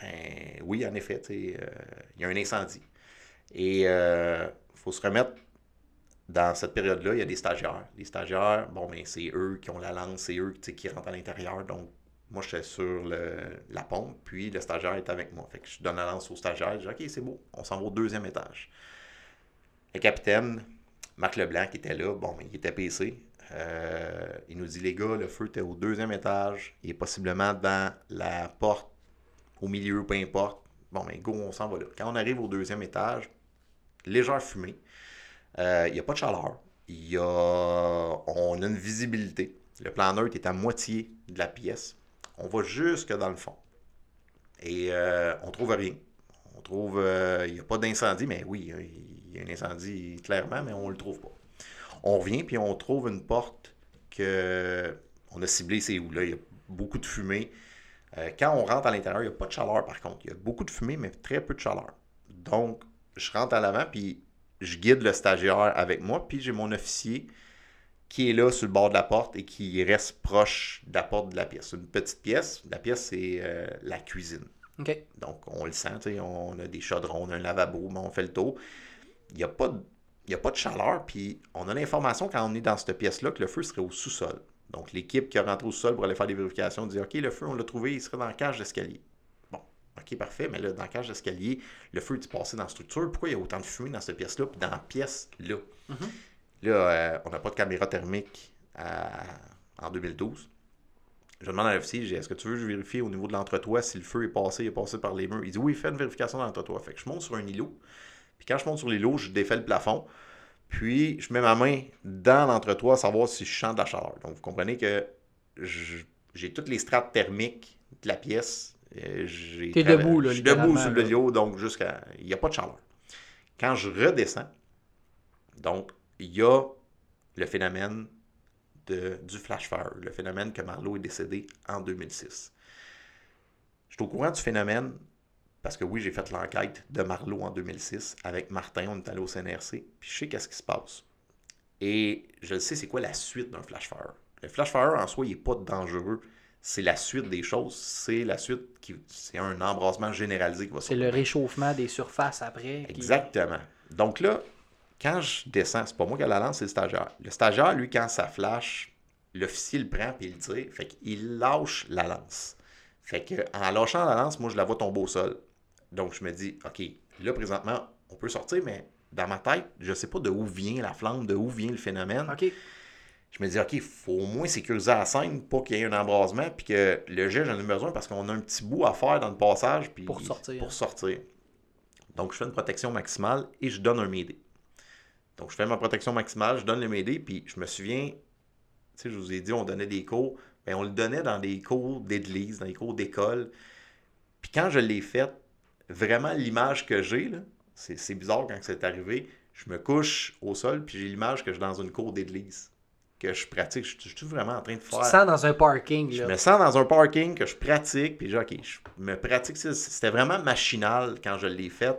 ben, oui, en effet, euh, il y a un incendie. Et il faut se remettre dans cette période-là, il y a des stagiaires. Les stagiaires, bon, mais c'est eux qui ont la lance, c'est eux qui rentrent à l'intérieur. Donc, moi, je suis sur le- la pompe, puis le stagiaire est avec moi. Fait que je donne la lance au stagiaire, je dis OK, c'est beau, on s'en va au deuxième étage. Le capitaine, Marc Leblanc, qui était là, bon, mais il était PC. euh, il nous dit les gars, le feu était au deuxième étage, est possiblement dans la porte, au milieu, peu importe. Bon, mais go, on s'en va là. Quand on arrive au deuxième étage, légère fumée. Euh, Il n'y a pas de chaleur. On a une visibilité. Le plan neutre est à moitié de la pièce. On va jusque dans le fond. Et euh, on trouve rien. On trouve. euh, Il n'y a pas d'incendie, mais oui, il y a un incendie clairement, mais on ne le trouve pas. On revient, puis on trouve une porte que on a ciblé, c'est où là. Il y a beaucoup de fumée. Euh, quand on rentre à l'intérieur, il n'y a pas de chaleur par contre. Il y a beaucoup de fumée, mais très peu de chaleur. Donc, je rentre à l'avant, puis je guide le stagiaire avec moi, puis j'ai mon officier qui est là sur le bord de la porte et qui reste proche de la porte de la pièce. Une petite pièce. La pièce, c'est euh, la cuisine. Donc, on le sent, on a des chaudrons, on a un lavabo, mais on fait le tour. Il n'y a, pas de, il a pas de chaleur, puis on a l'information quand on est dans cette pièce-là que le feu serait au sous-sol. Donc, l'équipe qui a rentré au sous-sol pour aller faire des vérifications dit OK, le feu, on l'a trouvé, il serait dans la cage d'escalier. Bon, OK, parfait, mais là, dans la cage d'escalier, le feu est passé dans la structure. Pourquoi il y a autant de fumée dans cette pièce-là, puis dans la pièce-là? Là, euh, on n'a pas de caméra thermique en 2012. Je demande à l'officier, est-ce que tu veux que je vérifie au niveau de l'entretoit si le feu est passé, est passé par les murs? Il dit oui, fais une vérification dans l'entretoit. Fait que je monte sur un îlot. Puis quand je monte sur l'îlot, je défais le plafond. Puis je mets ma main dans l'entretoit, savoir si je sens de la chaleur. Donc vous comprenez que j'ai toutes les strates thermiques de la pièce. Euh, T'es debout, là. Je suis debout sur l'îlot, donc jusqu'à. Il n'y a pas de chaleur. Quand je redescends, donc il y a le phénomène de, du flash fire, le phénomène que Marlowe est décédé en 2006. Je suis au courant du phénomène parce que oui, j'ai fait l'enquête de Marlowe en 2006 avec Martin, on est allé au CNRC, puis je sais qu'est-ce qui se passe. Et je sais c'est quoi la suite d'un flash fire. Le flash fire en soi, il n'est pas dangereux. C'est la suite des choses. C'est la suite qui. C'est un embrasement généralisé qui va C'est le réchauffement des surfaces après. Exactement. Donc là, quand je descends, c'est pas moi qui ai la lance, c'est le stagiaire. Le stagiaire, lui, quand ça flash, l'officier le prend et il tire. Fait qu'il lâche la lance. Fait que en lâchant la lance, moi, je la vois tomber au sol. Donc, je me dis, OK, là, présentement, on peut sortir, mais dans ma tête, je sais pas de où vient la flamme, de où vient le phénomène. OK. Je me dis, OK, il faut au moins sécuriser la scène pour qu'il y ait un embrasement, puis que le jet, j'en ai besoin parce qu'on a un petit bout à faire dans le passage. Puis pour sortir. Pour sortir. Donc, je fais une protection maximale et je donne un médé. Donc, je fais ma protection maximale, je donne le MD, puis je me souviens, tu sais, je vous ai dit, on donnait des cours, bien, on le donnait dans des cours d'église, dans des cours d'école. Puis quand je l'ai fait, vraiment l'image que j'ai, c'est bizarre quand c'est arrivé, je me couche au sol, puis j'ai l'image que je suis dans une cour d'église, que je pratique. Je, suis vraiment en train de faire. Tu te sens dans un parking, là. Je me sens dans un parking que je pratique, puis j'ai OK, je me pratique. C'était vraiment machinal quand je l'ai fait.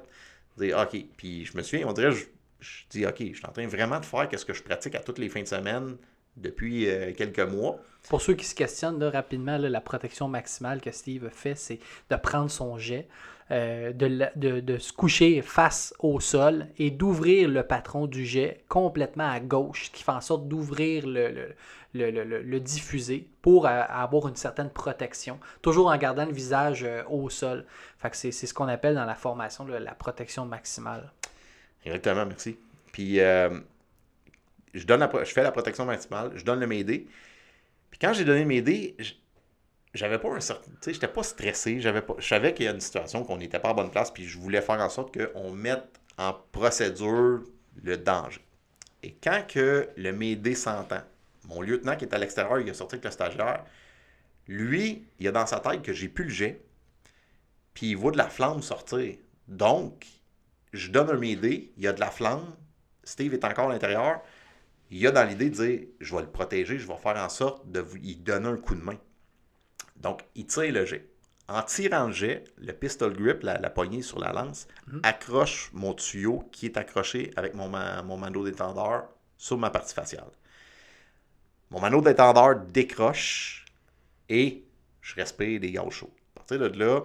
OK, puis je me souviens, on dirait, je, je dis, OK, je suis en train vraiment de faire ce que je pratique à toutes les fins de semaine depuis euh, quelques mois. Pour ceux qui se questionnent rapidement, la protection maximale que Steve fait, c'est de prendre son jet, euh, de, se coucher face au sol et d'ouvrir le patron du jet complètement à gauche, ce qui fait en sorte d'ouvrir le, le, diffuser pour avoir une certaine protection, toujours en gardant le visage euh, au sol. c'est ce qu'on appelle dans la formation la protection maximale. Exactement, merci. Puis, euh, je, donne je fais la protection maximale, je donne le m'aider. Puis, quand j'ai donné le m'aider, j'avais pas un certain. Tu sais, j'étais pas stressé. Pas, je savais qu'il y a une situation qu'on n'était pas à bonne place, puis je voulais faire en sorte qu'on mette en procédure le danger. Et quand que le m'aider s'entend, mon lieutenant qui est à l'extérieur, il a sorti avec le stagiaire, lui, il a dans sa tête que j'ai plus le jet, puis il voit de la flamme sortir. Donc, je donne un m'aider, il y a de la flamme, Steve est encore à l'intérieur, il y a dans l'idée de dire je vais le protéger, je vais faire en sorte de lui donner un coup de main. Donc, il tire le jet. En tirant le jet, le pistol grip, la, poignée sur la lance, mhm. accroche mon tuyau qui est accroché avec mon, mon d'étendard sur ma partie faciale. Mon mano d'étendard décroche et je respire des gaz chauds. À partir de là,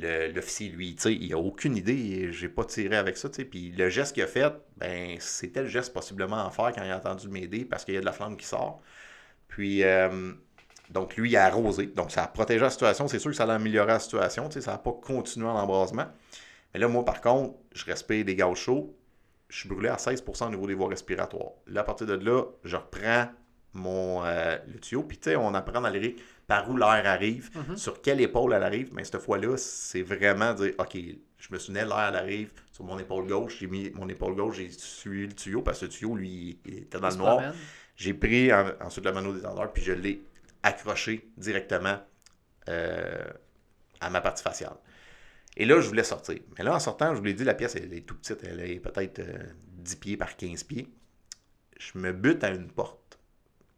l'officier, lui, il a aucune idée, j'ai pas tiré avec ça, puis le geste qu'il a fait, ben, c'était le geste possiblement à faire quand il a entendu m'aider parce qu'il y a de la flamme qui sort. Puis, euh, donc lui, il a arrosé, donc ça a protégé la situation, c'est sûr que ça a amélioré la situation, ça n'a pas continué l'embrasement. Mais là, moi, par contre, je respire des gaz chauds, je suis brûlé à 16% au niveau des voies respiratoires. Là, à partir de là, je reprends mon, euh, le tuyau, puis tu sais, on apprend dans les par où l'air arrive, mhm. sur quelle épaule elle arrive. Mais cette fois-là, c'est vraiment dire OK, je me souvenais, l'air elle arrive sur mon épaule gauche, j'ai mis mon épaule gauche, j'ai suivi le tuyau parce que le tuyau, lui, il était dans le noir. J'ai pris ensuite le mano détendeur, puis je l'ai accroché directement euh, à ma partie faciale. Et là, je voulais sortir. Mais là, en sortant, je vous l'ai dit, la pièce, elle est toute petite. Elle est peut-être 10 euh, pieds par 15 pieds. Je me bute à une porte.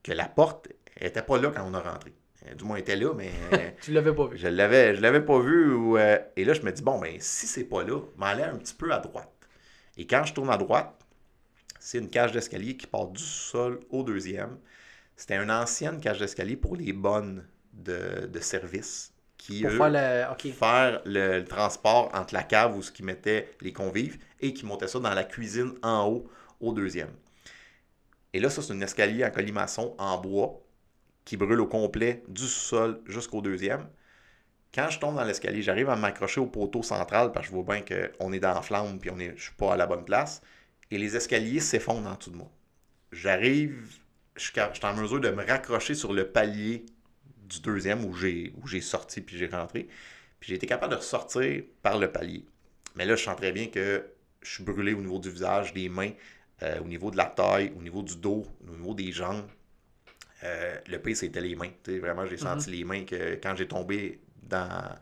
Que la porte n'était pas là quand on a rentré Du moins, il était là, mais Tu l'avais pas vu. je l'avais, je l'avais pas vu. ou, euh, et là, je me dis, bon, ben, si c'est pas là, allais un petit peu à droite. Et quand je tourne à droite, c'est une cage d'escalier qui part du sol au deuxième. C'était une ancienne cage d'escalier pour les bonnes de, de service qui, Pour eux, faire le. Ok. faire le, le transport entre la cave où ce qui mettait les convives et qui montait ça dans la cuisine en haut au deuxième. Et là, ça, c'est un escalier en colimaçon en bois qui brûle au complet du sol jusqu'au deuxième. Quand je tombe dans l'escalier, j'arrive à m'accrocher au poteau central parce que je vois bien qu'on est dans la flamme puis je suis pas à la bonne place. Et les escaliers s'effondrent en dessous de moi. J'arrive, je suis en mesure de me raccrocher sur le palier du deuxième où j'ai où j'ai sorti puis j'ai rentré. Puis j'ai été capable de ressortir par le palier. Mais là, je sens très bien que je suis brûlé au niveau du visage, des mains, euh, au niveau de la taille, au niveau du dos, au niveau des jambes. Euh, le pire, c'était les mains. Vraiment, j'ai senti les mains que quand j'ai tombé dans,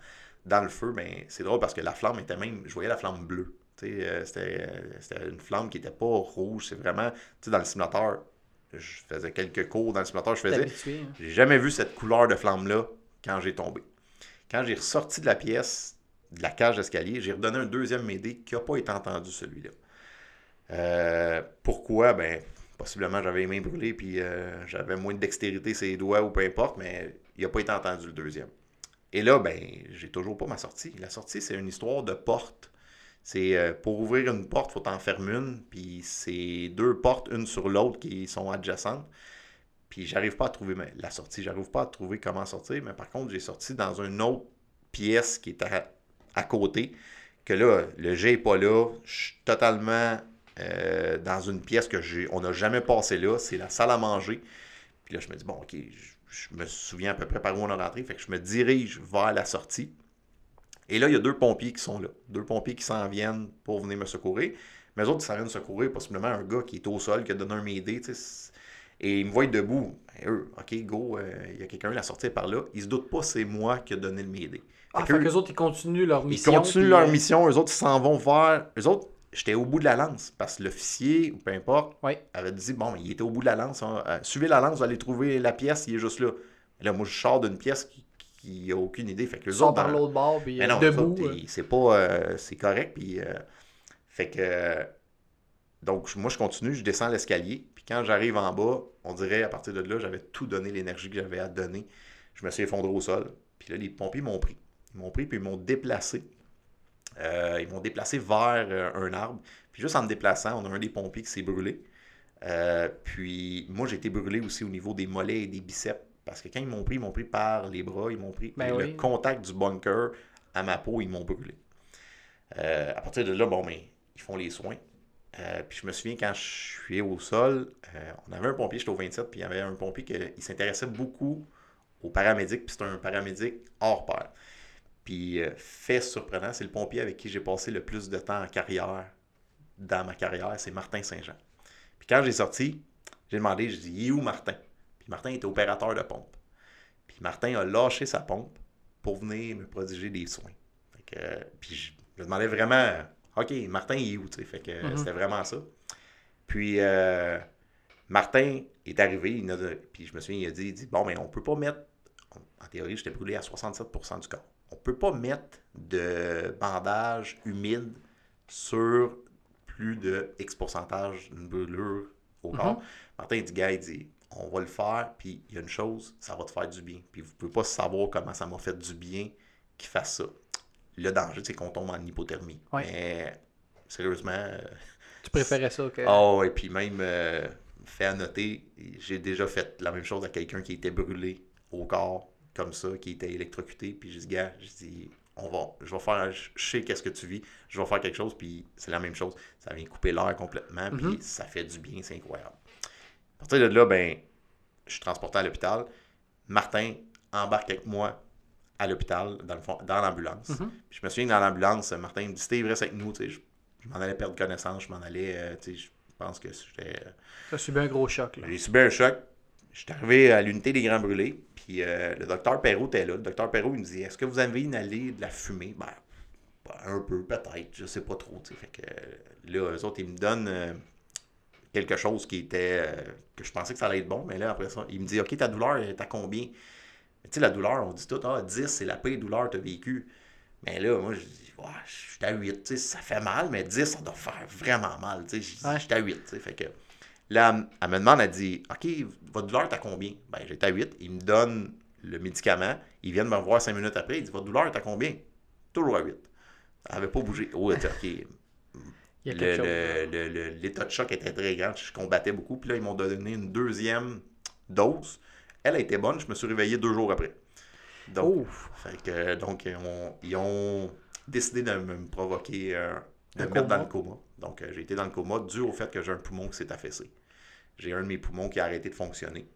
dans le feu, ben, c'est drôle parce que la flamme était même, je voyais la flamme bleue. Euh, c'était, euh, c'était une flamme qui n'était pas rouge. C'est vraiment, tu sais, dans le simulateur, je faisais quelques cours dans le simulateur, je faisais. hein. J'ai jamais vu cette couleur de flamme-là quand j'ai tombé. Quand j'ai ressorti de la pièce, de la cage d'escalier, j'ai redonné un deuxième m'aider qui n'a pas été entendu, celui-là. Euh, pourquoi? Ben, possiblement j'avais les mains brûlées puis euh, j'avais moins de dextérité sur les doigts ou peu importe, mais il n'a pas été entendu le deuxième. Et là, ben, j'ai toujours pas ma sortie. La sortie, c'est une histoire de porte. C'est euh, pour ouvrir une porte, il faut en fermer une, puis c'est deux portes, une sur l'autre, qui sont adjacentes. Puis j'arrive pas à trouver la sortie, j'arrive pas à trouver comment sortir, mais par contre, j'ai sorti dans une autre pièce qui est à, à côté, que là, le jet n'est pas là, je suis totalement euh, dans une pièce que j'ai, on n'a jamais passé là, c'est la salle à manger. Puis là, je me dis, bon, ok, je, je me souviens à peu près par où on a rentré, fait que je me dirige vers la sortie. Et là, il y a deux pompiers qui sont là, deux pompiers qui s'en viennent pour venir me secourir. Mais eux autres, ils s'en viennent secourir, possiblement un gars qui est au sol, qui a donné un tu sais. Et ils me voient debout. Ben, eux, OK, go, euh, il y a quelqu'un à sortir par là. Ils se doutent pas c'est moi qui a donné le m'aider. Ah, Fait fait qu'eux- autres, ils continuent leur ils mission. continuent puis, leur euh, mission. Eux autres, ils s'en vont vers. Eux autres, j'étais au bout de la lance parce que l'officier, ou peu importe, avait dit bon, il était au bout de la lance. hein, euh, suivez la lance, vous allez trouver la pièce, il est juste là. Et là, moi, je sors d'une pièce qui, qui a aucune idée. Fait que les autres, par l'autre bord, puis mais euh, non, debout. euh. ils- c'est pas. euh, c'est correct. Puis, fait que. donc, moi, je continue, je descends l'escalier. Puis quand j'arrive en bas, on dirait à partir de là, j'avais tout donné l'énergie que j'avais à donner. Je me suis effondré au sol. Puis là, les pompiers m'ont pris. Ils m'ont pris, puis ils m'ont déplacé. Euh, ils m'ont déplacé vers euh, un arbre. Puis juste en me déplaçant, on a un des pompiers qui s'est brûlé. Euh, puis moi, j'ai été brûlé aussi au niveau des mollets et des biceps. Parce que quand ils m'ont pris, ils m'ont pris par les bras, ils m'ont pris Ben oui. le contact du bunker à ma peau, ils m'ont brûlé. Euh, à partir de là, bon, mais ils font les soins. Euh, puis je me souviens quand je suis au sol, on avait un pompier, j'étais au 27, puis il y avait un pompier qui s'intéressait beaucoup aux paramédics, puis c'était un paramédic hors pair. Puis, euh, fait surprenant, c'est le pompier avec qui j'ai passé le plus de temps en carrière, dans ma carrière, c'est Martin Saint-Jean. Puis quand j'ai sorti, j'ai demandé, j'ai dit, il est où Martin? Puis Martin était opérateur de pompe. Puis Martin a lâché sa pompe pour venir me prodiger des soins. Fait que, euh, puis je me demandais vraiment, OK, Martin, il est où? tu sais? Fait que Mhm. c'était vraiment ça. Puis euh, Martin est arrivé, il a- puis je me souviens, il a dit, il dit Bon, mais on peut pas mettre, en théorie, j'étais brûlé à 67% du corps. On peut pas mettre de bandage humide sur plus de X pourcentage d'une brûlure au corps. Martin il dit, gars, il dit, on va le faire, puis il y a une chose, ça va te faire du bien. Puis vous pouvez pas savoir comment ça m'a fait du bien qu'il fasse ça. Le danger, c'est qu'on tombe en hypothermie. Ouais. Mais sérieusement, euh, Tu préférais ça que. Oh, et puis même, euh, fait à noter, j'ai déjà fait la même chose à quelqu'un qui était brûlé au corps, comme ça, qui était électrocuté. Puis j'ai dit, gars, j'ai dit, on va, je vais faire, je sais qu'est-ce que tu vis, je vais faire quelque chose, puis c'est la même chose. Ça vient couper l'air complètement, puis Mhm. ça fait du bien, c'est incroyable. À partir de là, ben, je suis transporté à l'hôpital. Martin embarque avec moi à l'hôpital, dans, le fond- dans l'ambulance. Puis je me souviens que dans l'ambulance, Martin me dit Steve, reste avec nous. Tu sais, Je, je m'en allais perdre connaissance, je m'en allais. euh, tu sais, je pense que j'étais. Ça a subi un gros choc. Là. J'ai subi un choc. J'étais arrivé à l'unité des Grands Brûlés. Puis euh, le docteur Perrault était là. Le docteur Perrault, il me dit Est-ce que vous avez inhalé de la fumée? Ben, un peu, peut-être. Je sais pas trop. Fait que euh, là, eux autres, ils me donnent euh, quelque chose qui était. euh, que je pensais que ça allait être bon. Mais là, après ça, il me dit Ok, ta douleur est à combien? Tu sais, la douleur, on dit tout, ah, 10, c'est la pire douleur que tu as vécue. Mais là, moi, je dis, ouais, je suis à 8, tu sais, ça fait mal, mais 10, ça doit faire vraiment mal. Je suis à 8, tu sais. Fait que là, elle me demande, elle dit, OK, votre douleur, t'as combien? Ben, j'étais à 8. Il me donne le médicament. Ils viennent me revoir 5 minutes après. Il dit, votre douleur, t'as combien? Toujours à 8. Elle n'avait pas bougé. Oh, OK. L'état de choc était très grand. Je combattais beaucoup. Puis là, ils m'ont donné une deuxième dose. Elle a été bonne. Je me suis réveillé deux jours après. Donc, que, donc ils ont décidé de me provoquer, euh, de me mettre dans le coma. Donc, euh, j'ai été dans le coma dû au fait que j'ai un poumon qui s'est affaissé. J'ai un de mes poumons qui a arrêté de fonctionner.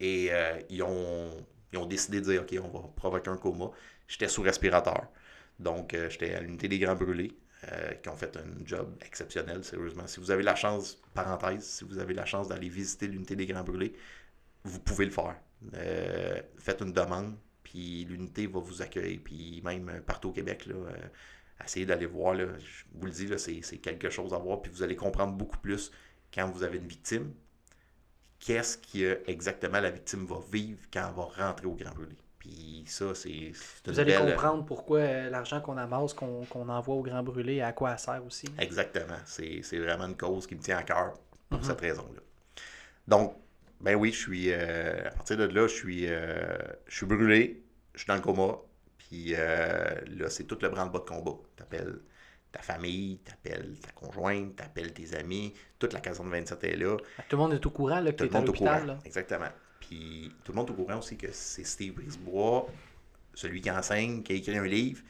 Et euh, ils, ont, ils ont décidé de dire, OK, on va provoquer un coma. J'étais sous respirateur. Donc, j'étais à l'unité des grands brûlés. qui ont fait un job exceptionnel, sérieusement. Si vous avez la chance, parenthèse, si vous avez la chance d'aller visiter l'unité des Grands Brûlés, vous pouvez le faire. faites une demande, puis l'unité va vous accueillir. Puis même euh, partout au Québec, là, euh, essayez d'aller voir. Là, je vous le dis, c'est, quelque chose à voir. Puis vous allez comprendre beaucoup plus quand vous avez une victime. Qu'est-ce que exactement la victime va vivre quand elle va rentrer au Grand Brûlé. Puis ça, c'est. Vous allez comprendre pourquoi euh, l'argent qu'on amasse, qu'on, envoie au Grand Brûlé, à quoi ça sert aussi. Exactement. C'est, vraiment une cause qui me tient à cœur pour mhm. cette raison-là. Donc, ben oui, je suis. à partir de là, je suis, je suis brûlé je suis dans le coma, puis euh, là, c'est tout le branle-bas de combat. T'appelles ta famille, t'appelles ta conjointe, t'appelles tes amis, toute la caserne 27 est là. Tout le monde est au courant là, que tu es à l'hôpital. Exactement. Puis tout le monde est au courant aussi que c'est Steve Brisebois, celui qui enseigne, qui a écrit un livre.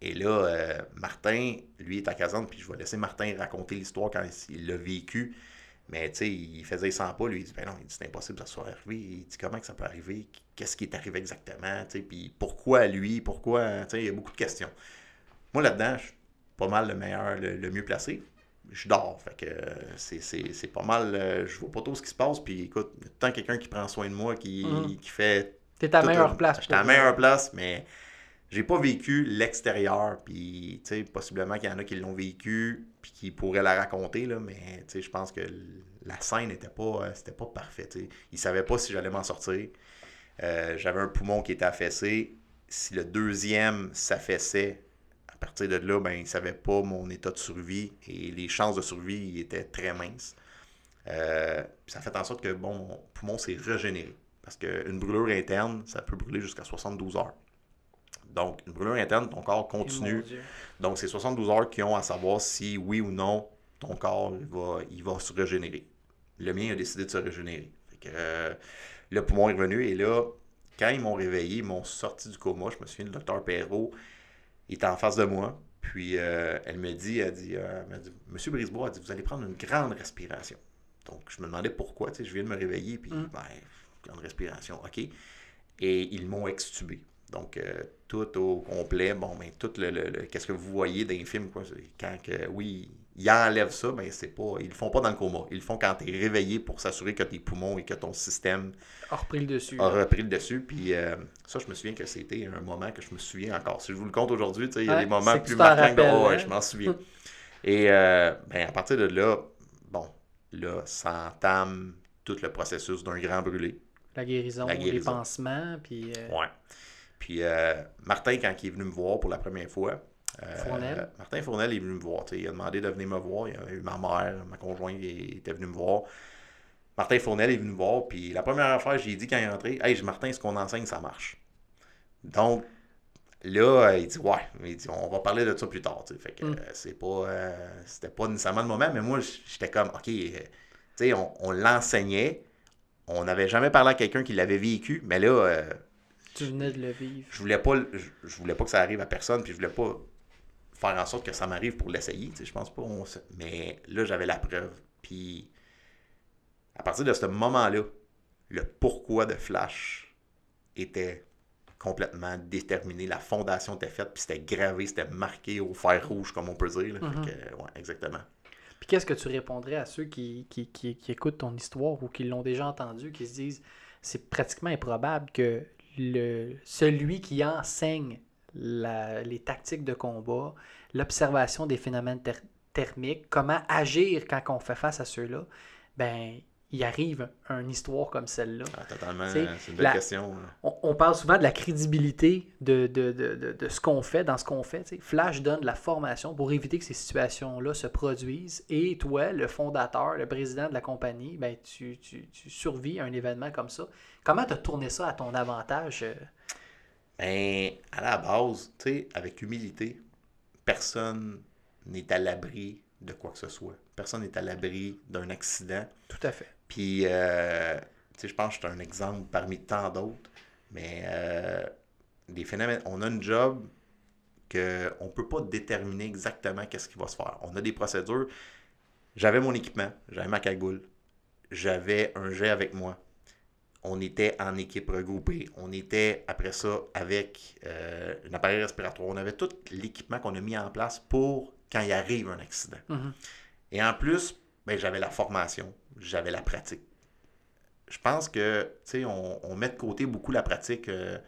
Et là, euh, Martin, lui, est à caserne, puis je vais laisser Martin raconter l'histoire quand il l'a vécu. Mais tu sais, il faisait 100 pas, lui, il dit, ben non, c'est impossible que ça soit arrivé. Il dit, comment que ça peut arriver? Qu'est-ce qui est arrivé exactement? Tu sais, puis pourquoi lui? Pourquoi? Tu sais, il y a beaucoup de questions. Moi, là-dedans, je suis pas mal le meilleur, le, mieux placé. Je dors, fait que c'est pas mal, euh, je vois pas tout ce qui se passe, puis écoute, il y a tant quelqu'un qui prend soin de moi, qui, mm-hmm. qui fait... T'es à meilleure place. J'étais à meilleure place, mais j'ai pas vécu l'extérieur, puis possiblement qu'il y en a qui l'ont vécu, puis qui pourraient la raconter, là, mais je pense que la scène n'était pas, euh, c'était pas parfait. T'sais. Ils savaient pas si j'allais m'en sortir. Euh, j'avais un poumon qui était affaissé. Si le deuxième s'affaissait, à partir de là, ben, ils ne savaient pas mon état de survie et les chances de survie étaient très minces. Euh, ça fait en sorte que bon, mon poumon s'est régénéré. Parce qu'une brûlure interne, ça peut brûler jusqu'à 72 heures. Donc, une brûlure interne, ton corps continue. Donc, c'est 72 heures qui ont à savoir si, oui ou non, ton corps va, il va se régénérer. Le mien a décidé de se régénérer. Euh, le poumon est revenu et là, quand ils m'ont réveillé, ils m'ont sorti du coma. Je me souviens, le docteur Perrault était en face de moi. Puis euh, elle me dit, elle dit, euh, Monsieur Brisebois, a dit, vous allez prendre une grande respiration. Donc, je me demandais pourquoi, tu sais, je viens de me réveiller, puis, mm. ben, grande respiration, OK. Et ils m'ont extubé. Donc, euh, tout au complet, bon, mais ben, tout le, qu'est-ce que vous voyez dans les films, quoi, quand que, oui, ils enlèvent ça, mais ben, c'est pas, ils le font pas dans le coma. Ils le font quand tu es réveillé pour s'assurer que tes poumons et que ton système a repris le dessus. A repris le dessus. Puis euh, ça, je me souviens que c'était un moment que je me souviens encore. Si je vous le compte aujourd'hui, il y a des moments plus marquants. Que... Oh, je m'en souviens. et euh, ben, à partir de là, bon, là, ça entame tout le processus d'un grand brûlé. La guérison, les pansements, puis... Ouais. Puis euh, Martin, quand il est venu me voir pour la première fois, euh, Martin Fournel est venu me voir. Il a demandé de venir me voir. Il y a eu ma mère, ma conjointe était venue me voir. Martin Fournel est venu me voir. Puis la première affaire, j'ai dit quand il est rentré Hey, Martin, ce qu'on enseigne, ça marche. Donc, là, il dit Ouais, il dit, on va parler de ça plus tard. Fait que mm. euh, c'est pas. c'était pas nécessairement le moment, mais moi, j'étais comme OK, tu sais, on, on l'enseignait. On n'avait jamais parlé à quelqu'un qui l'avait vécu, mais là, tu venais de le vivre? Je voulais pas, je, voulais pas que ça arrive à personne, puis je voulais pas faire en sorte que ça m'arrive pour l'essayer. Je pense pas. mais là, j'avais la preuve. Puis à partir de ce moment-là, le pourquoi de Flash était complètement déterminé. La fondation était faite, puis c'était gravé, c'était marqué au fer rouge, comme on peut dire. Mm-hmm. ouais, exactement. Puis qu'est-ce que tu répondrais à ceux qui, qui, qui, qui écoutent ton histoire ou qui l'ont déjà entendu, qui se disent c'est pratiquement improbable que le, celui qui enseigne les tactiques de combat, l'observation des phénomènes thermiques, comment agir quand on fait face à ceux-là, ben il arrive une histoire comme celle-là. Ah, totalement, c'est une belle la- question. On, on parle souvent de la crédibilité de, de, de, de, de ce qu'on fait, dans ce qu'on fait. Flash donne de la formation pour éviter que ces situations-là se produisent. Et toi, le fondateur, le président de la compagnie, ben, tu, tu, tu survis à un événement comme ça. Comment tu as tourné ça à ton avantage? euh? Ben, à la base, tu sais, avec humilité, personne n'est à l'abri de quoi que ce soit. Personne n'est à l'abri d'un accident. Tout à fait. Puis, euh, tu sais, je pense que c'est un exemple parmi tant d'autres. Mais euh, des phénomènes, on a une job qu'on ne peut pas déterminer exactement qu'est-ce qui va se faire. On a des procédures. J'avais mon équipement, j'avais ma cagoule, j'avais un jet avec moi. On était en équipe regroupée. On était, après ça, avec euh, un appareil respiratoire. On avait tout l'équipement qu'on a mis en place pour quand il arrive un accident. Mhm. Et en plus, ben, j'avais la formation, j'avais la pratique. Je pense que, tu sais, on, on met de côté beaucoup la pratique. euh,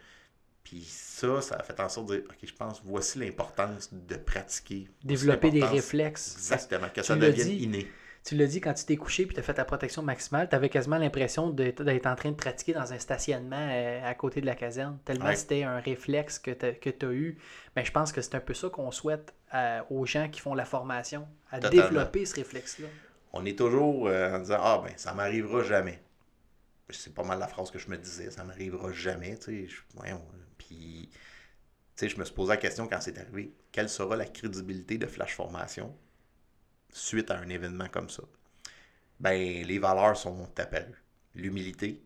puis ça, ça a fait en sorte de dire, OK, je pense, voici l'importance de pratiquer. Développer des réflexes. Exactement, que Tu ça devienne dit. inné. Tu l'as dit quand tu t'es couché puis tu as fait ta protection maximale, tu avais quasiment l'impression d'être en train de pratiquer dans un stationnement euh, à côté de la caserne, tellement Ouais. c'était un réflexe que tu as eu. Mais je pense que c'est un peu ça qu'on souhaite euh, aux gens qui font la formation, à Totalement. développer ce réflexe-là. On est toujours euh, en disant, ah ben, ça m'arrivera jamais. C'est pas mal la phrase que je me disais, ça m'arrivera jamais, tu sais. je- voyons. Puis, tu sais, je me suis posé la question quand c'est arrivé, quelle sera la crédibilité de Flash Formation? Suite à un événement comme ça? Ben, les valeurs sont apparues. L'humilité,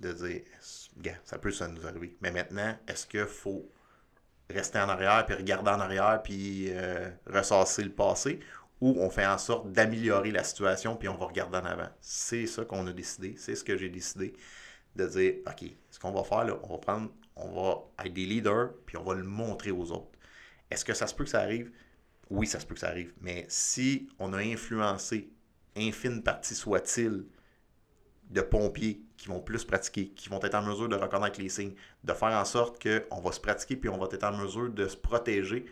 de dire, ça peut ça nous arriver. Mais maintenant, est-ce qu'il faut rester en arrière, puis regarder en arrière, puis euh, ressasser le passé, ou on fait en sorte d'améliorer la situation, puis on va regarder en avant? C'est ça qu'on a décidé, c'est ce que j'ai décidé, de dire, OK, ce qu'on va faire, là, on va prendre, on va être des leaders, puis on va le montrer aux autres. Est-ce que ça se peut que ça arrive? Oui, ça se peut que ça arrive. Mais si on a influencé, infime partie soit-il, de pompiers qui vont plus pratiquer, qui vont être en mesure de reconnaître les signes, de faire en sorte qu'on va se pratiquer puis on va être en mesure de se protéger,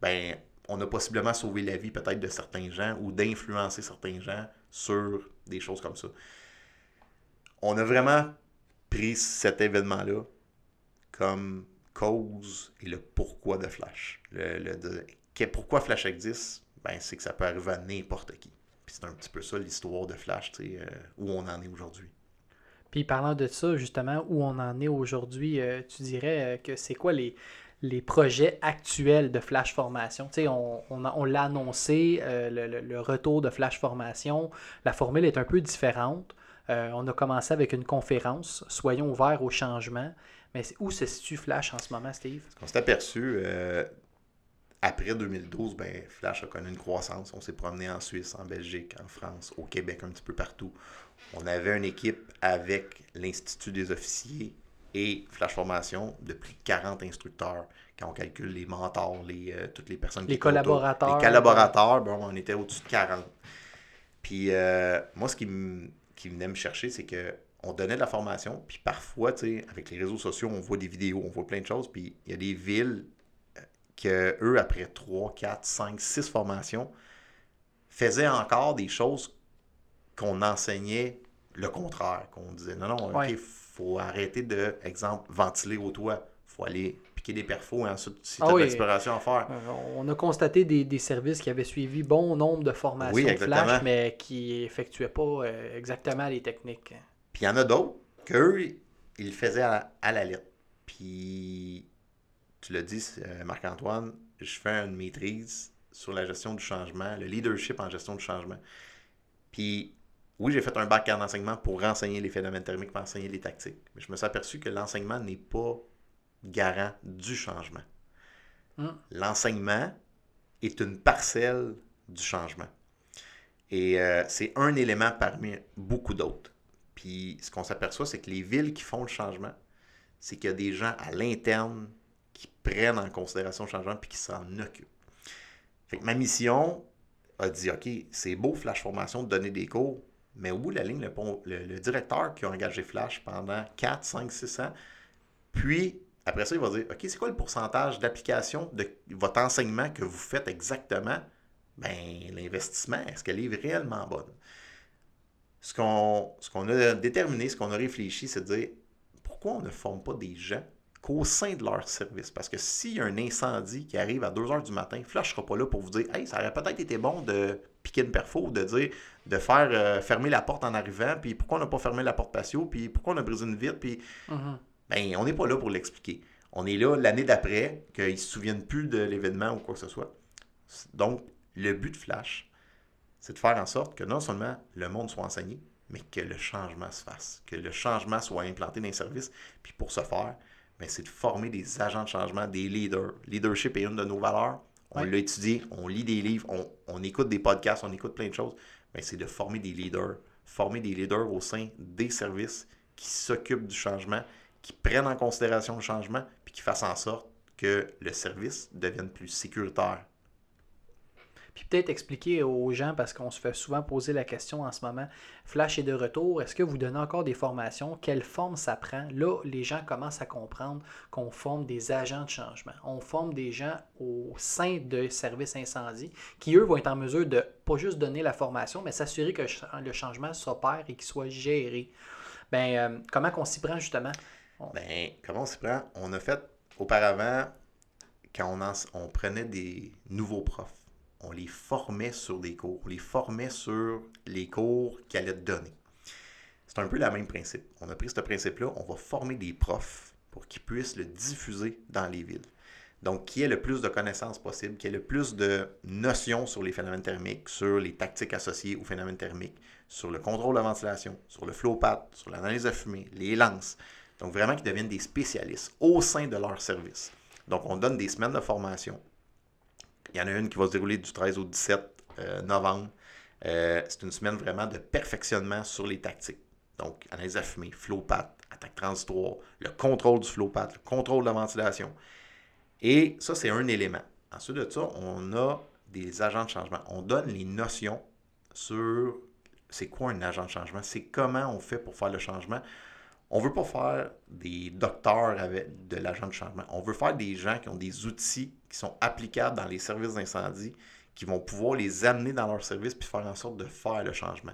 ben on a possiblement sauvé la vie peut-être de certains gens ou d'influencer certains gens sur des choses comme ça. On a vraiment pris cet événement-là comme cause et le pourquoi de Flash. Pourquoi Flash existe, ben, c'est que ça peut arriver à n'importe qui. Puis c'est un petit peu ça l'histoire de Flash, tu sais, euh, où on en est aujourd'hui. Puis parlant de ça, justement, où on en est aujourd'hui, euh, tu dirais euh, que c'est quoi les, les projets actuels de Flash Formation? Tu sais, on, on, l'a annoncé, euh, le, le- le retour de Flash Formation. La formule est un peu différente. On a commencé avec une conférence, Soyons ouverts au changement. Mais où se situe Flash en ce moment, Steve? On s'est aperçu, après 2012, ben, Flash a connu une croissance. On s'est promené en Suisse, en Belgique, en France, au Québec, un petit peu partout. On avait une équipe avec l'Institut des officiers et Flash Formation de plus de 40 instructeurs. Quand on calcule les mentors, les, euh, toutes les personnes Les autour. collaborateurs. Les collaborateurs, bon, on était au-dessus de 40. Puis euh, moi, ce qui, qui venait me chercher, c'est que on donnait de la formation, puis parfois, tu sais, avec les réseaux sociaux, on voit des vidéos, on voit plein de choses, puis il y a des villes que eux, après 3, 4, 5, 6 formations, faisaient encore des choses qu'on enseignait le contraire, qu'on disait non, non, Ouais. ok, faut arrêter de, exemple, ventiler au toit, faut aller piquer des perfos, et ensuite, si tu Ah as oui. de l'exploration à faire, Euh, On a constaté des, des services qui avaient suivi bon nombre de formations Oui. Flash, mais qui effectuaient pas euh, exactement les techniques. Puis il y en a d'autres qu'eux, ils le faisaient à, à la lettre. Puis, tu l'as dit, euh, Marc-Antoine, je fais une maîtrise sur la gestion du changement, le leadership en gestion du changement. Puis, oui, j'ai fait un bac en enseignement pour renseigner les phénomènes thermiques, pour enseigner les tactiques. Mais je me suis aperçu que l'enseignement n'est pas garant du changement. Hmm. L'enseignement est une parcelle du changement. Et euh, c'est un élément parmi beaucoup d'autres. Puis ce qu'on s'aperçoit, c'est que les villes qui font le changement, c'est qu'il y a des gens à l'interne prennent en considération le changement puis qui s'en occupent. Fait que ma mission a dit OK, c'est beau Flash Formation de donner des cours, mais au bout de la ligne, le, le- directeur qui a engagé Flash pendant 4, 5, 6 ans, puis après ça, il va dire OK, c'est quoi le pourcentage d'application de votre enseignement que vous faites exactement? Ben, l'investissement, est-ce qu'elle est réellement bonne? ce qu'on a déterminé, ce qu'on a réfléchi, c'est de dire pourquoi on ne forme pas des gens qu'au sein de leur service. Parce que s'il y a un incendie qui arrive à 2 h du matin, Flash ne sera pas là pour vous dire Hey, ça aurait peut-être été bon de piquer une perfo, de dire de faire euh, fermer la porte en arrivant, puis pourquoi on n'a pas fermé la porte patio, puis pourquoi on a brisé une vitre, puis Mhm. ben, on n'est pas là pour l'expliquer. On est là l'année d'après, qu'ils ne se souviennent plus de l'événement ou quoi que ce soit. Donc, le but de Flash, c'est de faire en sorte que non seulement le monde soit enseigné, mais que le changement se fasse, que le changement soit implanté dans les services. Puis pour ce faire, ben, c'est de former des agents de changement, des leaders. Leadership est une de nos valeurs. On Oui. étudié, on lit des livres, on, on écoute des podcasts, on écoute plein de choses. Ben, c'est de former des leaders, former des leaders au sein des services qui s'occupent du changement, qui prennent en considération le changement, puis qui fassent en sorte que le service devienne plus sécuritaire. Puis peut-être expliquer aux gens, parce qu'on se fait souvent poser la question en ce moment, Flash est de retour, est-ce que vous donnez encore des formations? Quelle forme ça prend? Là, les gens commencent à comprendre qu'on forme des agents de changement. On forme des gens au sein de services incendie qui, eux, vont être en mesure de pas juste donner la formation, mais s'assurer que le changement s'opère et qu'il soit géré. Ben, euh, comment qu'on s'y prend justement? Ben, comment on s'y prend? On a fait auparavant, quand on, on prenait des nouveaux profs, on les formait sur des cours, on les formait sur les cours qu'ils allaient donner. C'est un peu le même principe. On a pris ce principe-là, on va former des profs pour qu'ils puissent le diffuser dans les villes. Donc, qui ait le plus de connaissances possible, qui ait le plus de notions sur les phénomènes thermiques, sur les tactiques associées aux phénomènes thermiques, sur le contrôle de la ventilation, sur le flow path, sur l'analyse de fumée, les lances. Donc, vraiment qu'ils deviennent des spécialistes au sein de leur service. Donc, on donne des semaines de formation. Il y en a une qui va se dérouler du 13 au 17 euh, novembre. Euh, c'est une semaine vraiment de perfectionnement sur les tactiques. Donc, analyse à fumée, flow path, attaque transitoire, le contrôle du flow path, le contrôle de la ventilation. Et ça, c'est un élément. Ensuite de ça, on a des agents de changement. On donne les notions sur c'est quoi un agent de changement, c'est comment on fait pour faire le changement? On veut pas faire des docteurs avec de l'agent de changement. On veut faire des gens qui ont des outils qui sont applicables dans les services d'incendie, qui vont pouvoir les amener dans leur service puis faire en sorte de faire le changement.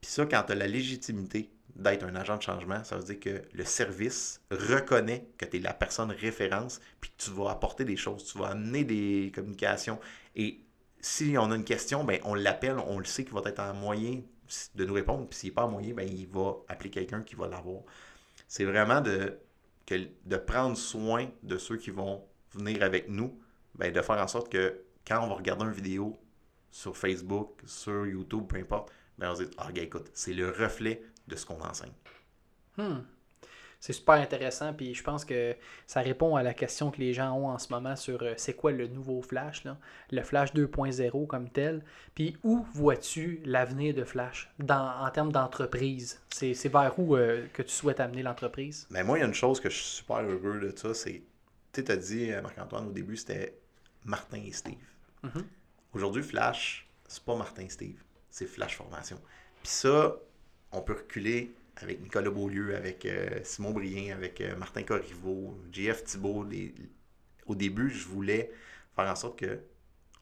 Puis ça, quand tu as la légitimité d'être un agent de changement, ça veut dire que le service reconnaît que tu es la personne référence, puis que tu vas apporter des choses, tu vas amener des communications. Et si on a une question, ben, on l'appelle, on le sait qu'il va être en moyen de nous répondre. Puis s'il n'est pas en moyen, ben, il va appeler quelqu'un qui va l'avoir. C'est vraiment de, de prendre soin de ceux qui vont venir avec nous, ben, de faire en sorte que quand on va regarder une vidéo sur Facebook, sur YouTube, peu importe, ben, on se dit, ah, écoute, c'est le reflet de ce qu'on enseigne. Hmm. C'est super intéressant, puis je pense que ça répond à la question que les gens ont en ce moment sur euh, c'est quoi le nouveau Flash, là? le Flash 2.0 comme tel. Puis où vois-tu l'avenir de Flash dans, en termes d'entreprise? C'est c'est vers où euh, que tu souhaites amener l'entreprise? Mais moi, il y a une chose que je suis super heureux de ça, c'est, tu as dit, euh, Marc-Antoine, au début, c'était Martin et Steve. Mhm. Aujourd'hui, Flash, c'est pas Martin et Steve, c'est Flash Formation. Puis ça, on peut reculer avec Nicolas Beaulieu, avec euh, Simon Brien, avec euh, Martin Corriveau, JF Thibault. les- Au début, je voulais faire en sorte que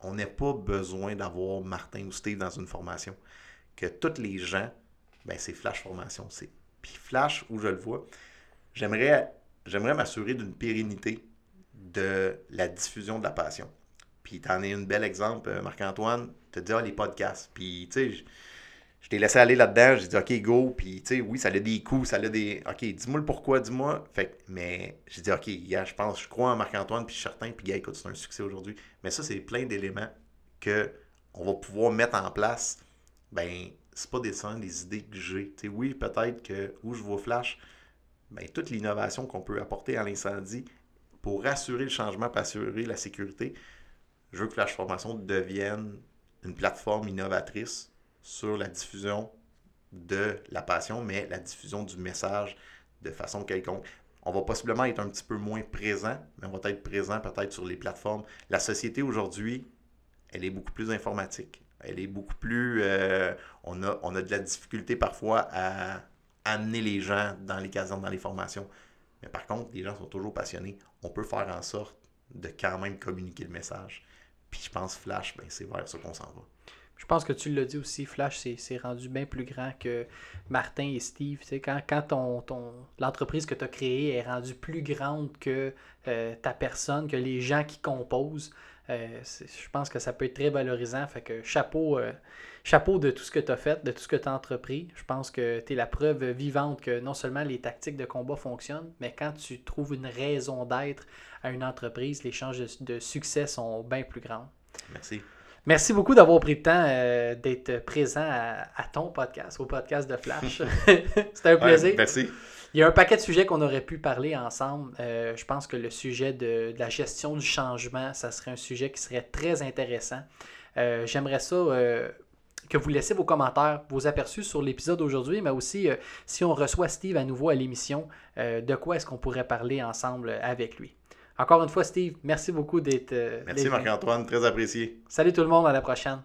on n'ait pas besoin d'avoir Martin ou Steve dans une formation. Que tous les gens, ben, c'est Flash Formation. C'est... Puis Flash, où je le vois, j'aimerais, m'assurer d'une pérennité de la diffusion de la passion. Puis t'en es un bel exemple, euh, Marc-Antoine, te dis, ah, les podcasts. Puis, tu sais, je- t'ai laissé aller là-dedans, j'ai dit, OK, go. Puis, tu sais, oui, ça a des coups, ça a des. OK, dis-moi le pourquoi, dis-moi. Fait mais j'ai dit, OK, je pense, je crois en Marc-Antoine, puis je suis certain, puis, gars, écoute, c'est un succès aujourd'hui. Mais ça, c'est plein d'éléments que on va pouvoir mettre en place. Ben, c'est pas des des idées que j'ai. Tu sais, oui, peut-être que où je vois Flash, ben, toute l'innovation qu'on peut apporter à l'incendie pour assurer le changement, pour assurer la sécurité, je veux que Flash Formation devienne une plateforme innovatrice sur la diffusion de la passion, mais la diffusion du message de façon quelconque. On va possiblement être un petit peu moins présent, mais on va être présent peut-être sur les plateformes. La société aujourd'hui, elle est beaucoup plus informatique. Elle est beaucoup plus... euh, on, a, on a de la difficulté parfois à amener les gens dans les casernes, dans les formations. Mais par contre, les gens sont toujours passionnés. On peut faire en sorte de quand même communiquer le message. Puis je pense Flash, ben, c'est vers ça qu'on s'en va. Je pense que tu l'as dit aussi, Flash, c'est rendu bien plus grand que Martin et Steve. Tu sais, quand quand ton, ton, l'entreprise que tu as créée est rendue plus grande que euh, ta personne, que les gens qui composent, euh, je pense que ça peut être très valorisant. Fait que chapeau, euh, chapeau de tout ce que tu as fait, de tout ce que tu as entrepris. Je pense que tu es la preuve vivante que non seulement les tactiques de combat fonctionnent, mais quand tu trouves une raison d'être à une entreprise, les chances de, succès sont bien plus grandes. Merci. Merci beaucoup d'avoir pris le temps euh, d'être présent à, ton podcast, au podcast de Flash. C'était un plaisir. merci. Il y a un paquet de sujets qu'on aurait pu parler ensemble. Euh, je pense que le sujet de, la gestion du changement, ça serait un sujet qui serait très intéressant. Euh, j'aimerais ça que vous laissiez vos commentaires, vos aperçus sur l'épisode d'aujourd'hui, mais aussi si on reçoit Steve à nouveau à l'émission, de quoi est-ce qu'on pourrait parler ensemble avec lui. Encore une fois, Steve, merci beaucoup d'être. Merci Marc-Antoine, très apprécié. Salut tout le monde, à la prochaine.